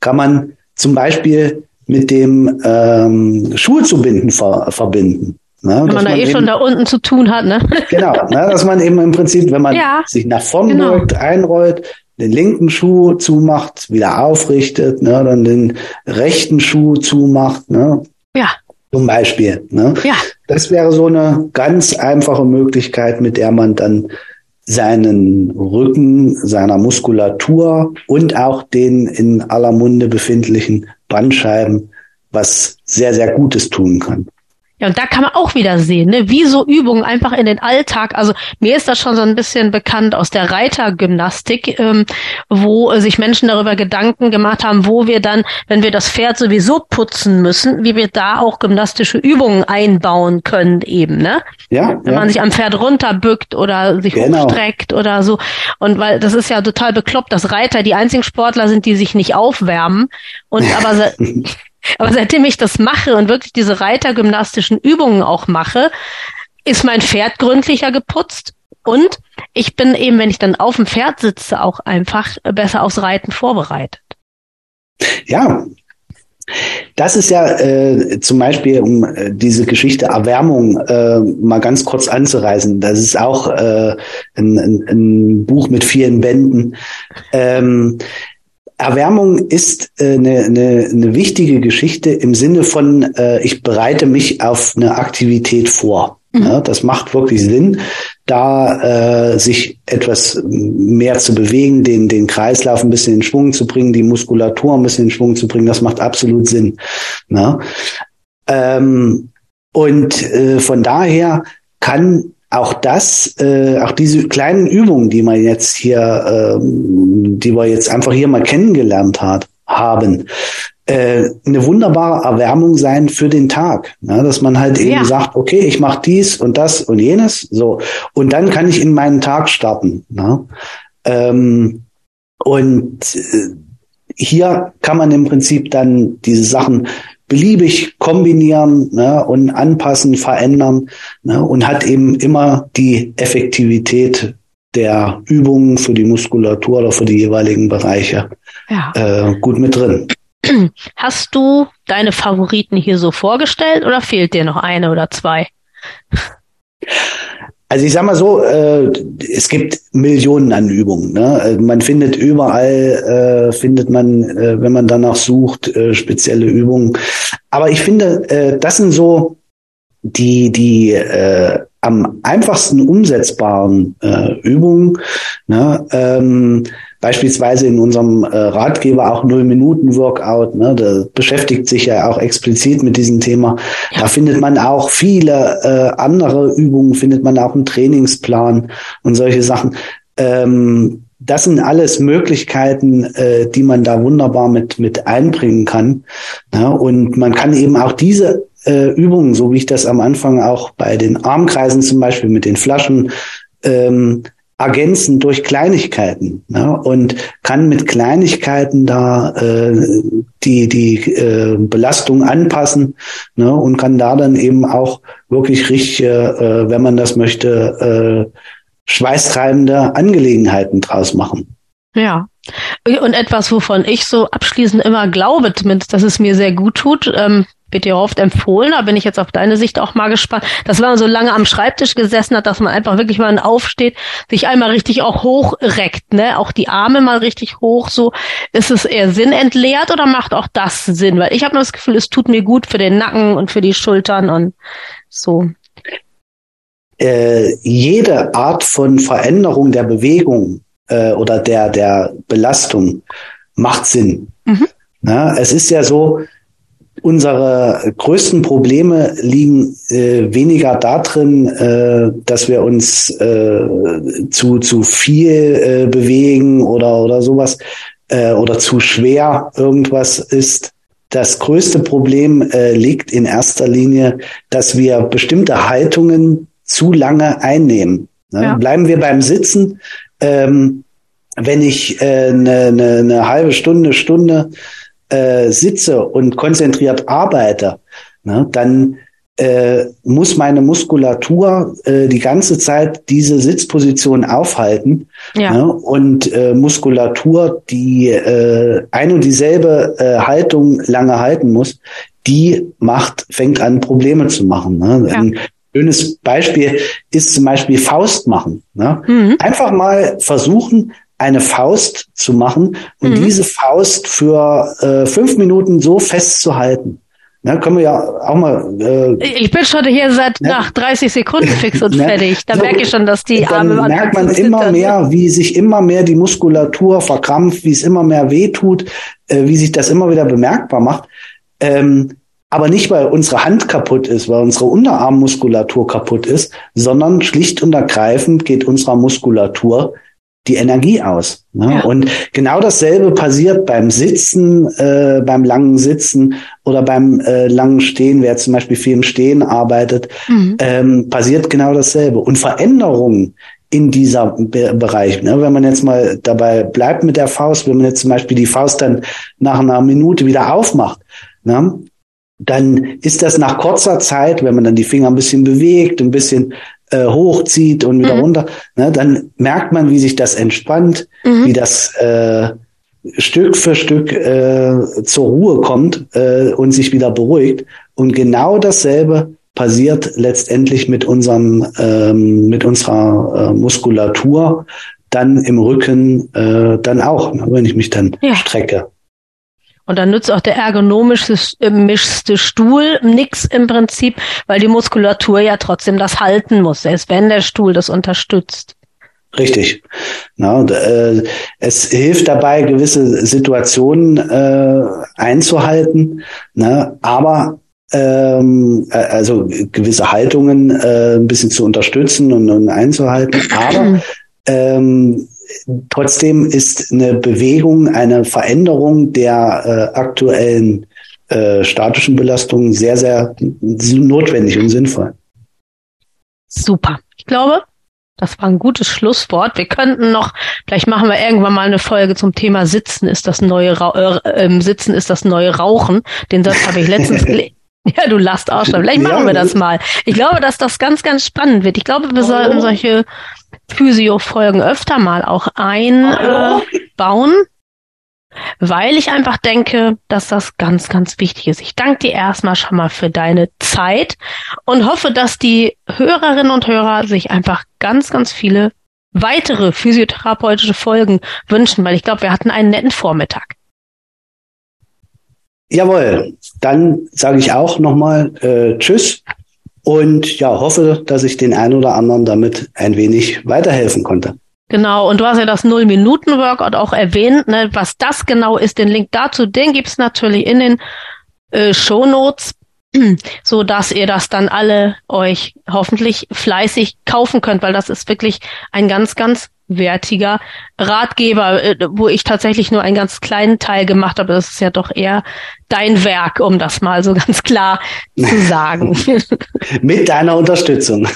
kann man zum Beispiel mit dem ähm, Schuhe zu binden ver verbinden. Ne, wenn man da man eh eben, schon da unten zu tun hat, ne? (laughs) Genau, ne, dass man eben im Prinzip, wenn man ja, sich nach vorn genau. beugt, einrollt, den linken Schuh zumacht, wieder aufrichtet, ne, dann den rechten Schuh zumacht, ne? Ja. Zum Beispiel. Ne? Ja. Das wäre so eine ganz einfache Möglichkeit, mit der man dann seinen Rücken, seiner Muskulatur und auch den in aller Munde befindlichen Bandscheiben was sehr, sehr Gutes tun kann. Ja, und da kann man auch wieder sehen, ne, wie so Übungen einfach in den Alltag, also mir ist das schon so ein bisschen bekannt aus der Reitergymnastik, ähm, wo äh, sich Menschen darüber Gedanken gemacht haben, wo wir dann, wenn wir das Pferd sowieso putzen müssen, wie wir da auch gymnastische Übungen einbauen können eben, ne? Ja. Wenn ja. man sich am Pferd runterbückt oder sich genau. hochstreckt oder so. Und weil das ist ja total bekloppt, dass Reiter die einzigen Sportler sind, die sich nicht aufwärmen und aber (laughs) Aber seitdem ich das mache und wirklich diese reitergymnastischen Übungen auch mache, ist mein Pferd gründlicher geputzt und ich bin eben, wenn ich dann auf dem Pferd sitze, auch einfach besser aufs Reiten vorbereitet. Ja, das ist ja äh, zum Beispiel, um äh, diese Geschichte Erwärmung äh, mal ganz kurz anzureißen. Das ist auch äh, ein, ein, ein Buch mit vielen Bänden. Ähm, Erwärmung ist äh, eine, eine, eine wichtige Geschichte im Sinne von, äh, ich bereite mich auf eine Aktivität vor. Mhm. Ja, das macht wirklich Sinn, da äh, sich etwas mehr zu bewegen, den, den Kreislauf ein bisschen in Schwung zu bringen, die Muskulatur ein bisschen in Schwung zu bringen. Das macht absolut Sinn. Ja. Ähm, und äh, von daher kann auch das, äh, auch diese kleinen Übungen, die man jetzt hier, ähm, die wir jetzt einfach hier mal kennengelernt hat, haben, äh, eine wunderbare Erwärmung sein für den Tag. Ne? Dass man halt eben ja. sagt, okay, ich mache dies und das und jenes, so. Und dann kann ich in meinen Tag starten. Ne? Ähm, und äh, hier kann man im Prinzip dann diese Sachen beliebig kombinieren ne, und anpassen, verändern ne, und hat eben immer die Effektivität der Übungen für die Muskulatur oder für die jeweiligen Bereiche ja. äh, gut mit drin. Hast du deine Favoriten hier so vorgestellt oder fehlt dir noch eine oder zwei? Also ich sag mal so, äh, es gibt Millionen an Übungen. Ne? Also man findet überall, äh, findet man, äh, wenn man danach sucht, äh, spezielle Übungen. Aber ich finde, äh, das sind so die, die äh, am einfachsten umsetzbaren äh, Übungen. Ne? Ähm, beispielsweise in unserem äh, Ratgeber auch Null-Minuten-Workout, ne, da beschäftigt sich ja auch explizit mit diesem Thema. Da findet man auch viele äh, andere Übungen, findet man auch einen Trainingsplan und solche Sachen. Ähm, das sind alles Möglichkeiten, äh, die man da wunderbar mit, mit einbringen kann. Ja, und man kann eben auch diese äh, Übungen, so wie ich das am Anfang auch bei den Armkreisen zum Beispiel mit den Flaschen ähm, ergänzen durch Kleinigkeiten ne? und kann mit Kleinigkeiten da äh, die die äh, Belastung anpassen ne? und kann da dann eben auch wirklich richtig, äh, wenn man das möchte, äh, schweißtreibende Angelegenheiten draus machen. Ja. Und etwas, wovon ich so abschließend immer glaube, dass es mir sehr gut tut, ähm, wird dir oft empfohlen, da bin ich jetzt auf deine Sicht auch mal gespannt, dass man so lange am Schreibtisch gesessen hat, dass man einfach wirklich mal aufsteht, sich einmal richtig auch hochreckt, ne, auch die Arme mal richtig hoch, so, ist es eher sinnentleert oder macht auch das Sinn? Weil ich habe das Gefühl, es tut mir gut für den Nacken und für die Schultern und so. Äh, jede Art von Veränderung der Bewegung äh, oder der, der Belastung macht Sinn. Mhm. Na, es ist ja so, unsere größten Probleme liegen äh, weniger darin, äh, dass wir uns äh, zu, zu viel äh, bewegen oder, oder sowas äh, oder zu schwer irgendwas ist. Das größte Problem äh, liegt in erster Linie, dass wir bestimmte Haltungen zu lange einnehmen. Ne? Ja. Bleiben wir beim Sitzen. Ähm, wenn ich eine äh, ne, ne, ne halbe Stunde, Stunde äh, sitze und konzentriert arbeite, ne, dann äh, muss meine Muskulatur äh, die ganze Zeit diese Sitzposition aufhalten. Ja. Ne? Und äh, Muskulatur, die äh, ein und dieselbe äh, Haltung lange halten muss, die macht, fängt an, Probleme zu machen. Ne? Ja. Ein schönes Beispiel ist zum Beispiel Faust machen. Ne? Mhm. Einfach mal versuchen, eine Faust zu machen und mhm. diese Faust für äh, fünf Minuten so festzuhalten. Na, können wir ja auch mal. Äh, ich bin schon hier seit ne? nach 30 Sekunden fix und (laughs) ne? fertig. Da so, merke ich schon, dass die Arme. Dann merkt man immer mehr, wie sich immer mehr die Muskulatur verkrampft, wie es immer mehr wehtut, äh, wie sich das immer wieder bemerkbar macht. Ähm, aber nicht, weil unsere Hand kaputt ist, weil unsere Unterarmmuskulatur kaputt ist, sondern schlicht und ergreifend geht unserer Muskulatur die Energie aus. Ne? Ja. Und genau dasselbe passiert beim Sitzen, äh, beim langen Sitzen oder beim äh, langen Stehen, wer zum Beispiel viel im Stehen arbeitet, mhm. ähm, passiert genau dasselbe. Und Veränderungen in dieser Be Bereich, ne? wenn man jetzt mal dabei bleibt mit der Faust, wenn man jetzt zum Beispiel die Faust dann nach einer Minute wieder aufmacht, ne? Dann ist das nach kurzer Zeit, wenn man dann die Finger ein bisschen bewegt, ein bisschen äh, hochzieht und wieder mhm. runter, ne, dann merkt man, wie sich das entspannt, mhm. wie das äh, Stück für Stück äh, zur Ruhe kommt äh, und sich wieder beruhigt. Und genau dasselbe passiert letztendlich mit unserem ähm, mit unserer äh, Muskulatur dann im Rücken äh, dann auch, ne, wenn ich mich dann ja. strecke. Und dann nützt auch der ergonomischste äh, Stuhl nix im Prinzip, weil die Muskulatur ja trotzdem das halten muss, selbst wenn der Stuhl das unterstützt. Richtig. Na, und, äh, es hilft dabei, gewisse Situationen äh, einzuhalten, ne? aber ähm, äh, also gewisse Haltungen äh, ein bisschen zu unterstützen und, und einzuhalten. Aber (clears throat) ähm, trotzdem ist eine Bewegung, eine Veränderung der äh, aktuellen äh, statischen Belastungen sehr, sehr notwendig und sinnvoll. Super. Ich glaube, das war ein gutes Schlusswort. Wir könnten noch, vielleicht machen wir irgendwann mal eine Folge zum Thema Sitzen ist das neue Ra äh, äh, Sitzen ist das neue Rauchen. Den Satz habe ich letztens (laughs) gelesen. (laughs) Ja, du lasst auch schon. Vielleicht machen ja, wir das mal. Ich glaube, dass das ganz, ganz spannend wird. Ich glaube, wir sollten solche Physio-Folgen öfter mal auch einbauen. weil ich einfach denke, dass das ganz, ganz wichtig ist. Ich danke dir erstmal schon mal für deine Zeit und hoffe, dass die Hörerinnen und Hörer sich einfach ganz, ganz viele weitere physiotherapeutische Folgen wünschen, weil ich glaube, wir hatten einen netten Vormittag. Jawohl, dann sage ich auch nochmal äh, Tschüss und ja, hoffe, dass ich den einen oder anderen damit ein wenig weiterhelfen konnte. Genau, und du hast ja das Null-Minuten-Workout auch erwähnt. Ne? Was das genau ist, den Link dazu, den gibt's natürlich in den äh, Show Notes, (clears throat) so dass ihr das dann alle euch hoffentlich fleißig kaufen könnt, weil das ist wirklich ein ganz, ganz wertiger Ratgeber, äh, wo ich tatsächlich nur einen ganz kleinen Teil gemacht habe. Das ist ja doch eher dein Werk, um das mal so (laughs) ganz klar zu sagen. (laughs) Mit deiner Unterstützung.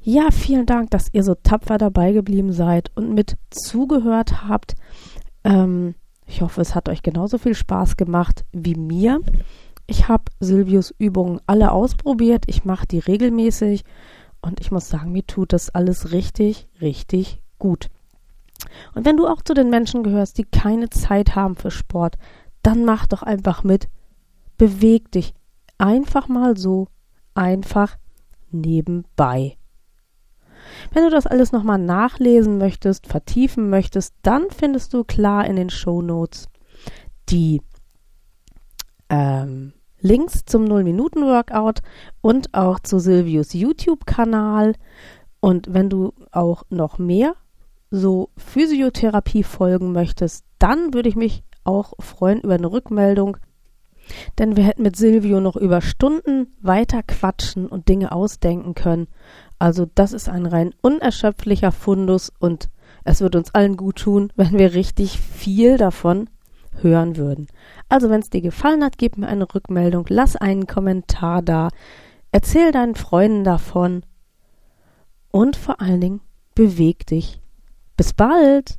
Ja, vielen Dank, dass ihr so tapfer dabei geblieben seid und mit zugehört habt. Ähm, ich hoffe, es hat euch genauso viel Spaß gemacht wie mir. Ich habe Silvius Übungen alle ausprobiert. Ich mache die regelmäßig und ich muss sagen, mir tut das alles richtig, richtig gut. Und wenn du auch zu den Menschen gehörst, die keine Zeit haben für Sport, dann mach doch einfach mit. Beweg dich einfach mal so, einfach nebenbei. Wenn du das alles nochmal nachlesen möchtest, vertiefen möchtest, dann findest du klar in den Show Notes die ähm, Links zum 0-Minuten-Workout und auch zu Silvius YouTube-Kanal. Und wenn du auch noch mehr so Physiotherapie folgen möchtest, dann würde ich mich auch freuen über eine Rückmeldung. Denn wir hätten mit Silvio noch über Stunden weiter quatschen und Dinge ausdenken können. Also das ist ein rein unerschöpflicher Fundus und es wird uns allen gut tun, (laughs) wenn wir richtig viel davon hören würden. Also wenn es dir gefallen hat, gib mir eine Rückmeldung, lass einen Kommentar da, erzähl deinen Freunden davon und vor allen Dingen beweg dich. Bis bald!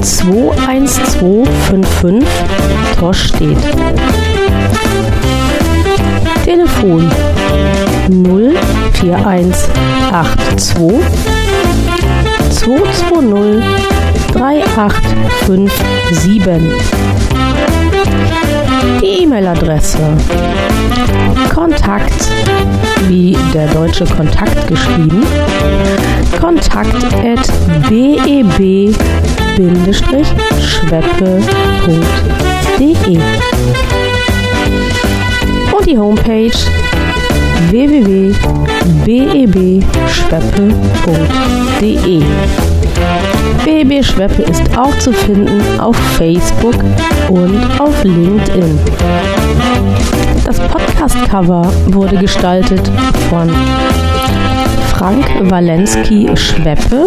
21255 Torstedt. Telefon 04182 220 3857. Die E-Mail-Adresse Kontakt wie der deutsche Kontakt geschrieben kontakt at beb-schweppe.de und die Homepage www.bebschweppe.de BB Schweppe ist auch zu finden auf Facebook und auf LinkedIn. Das Podcast-Cover wurde gestaltet von Frank Walensky Schweppe,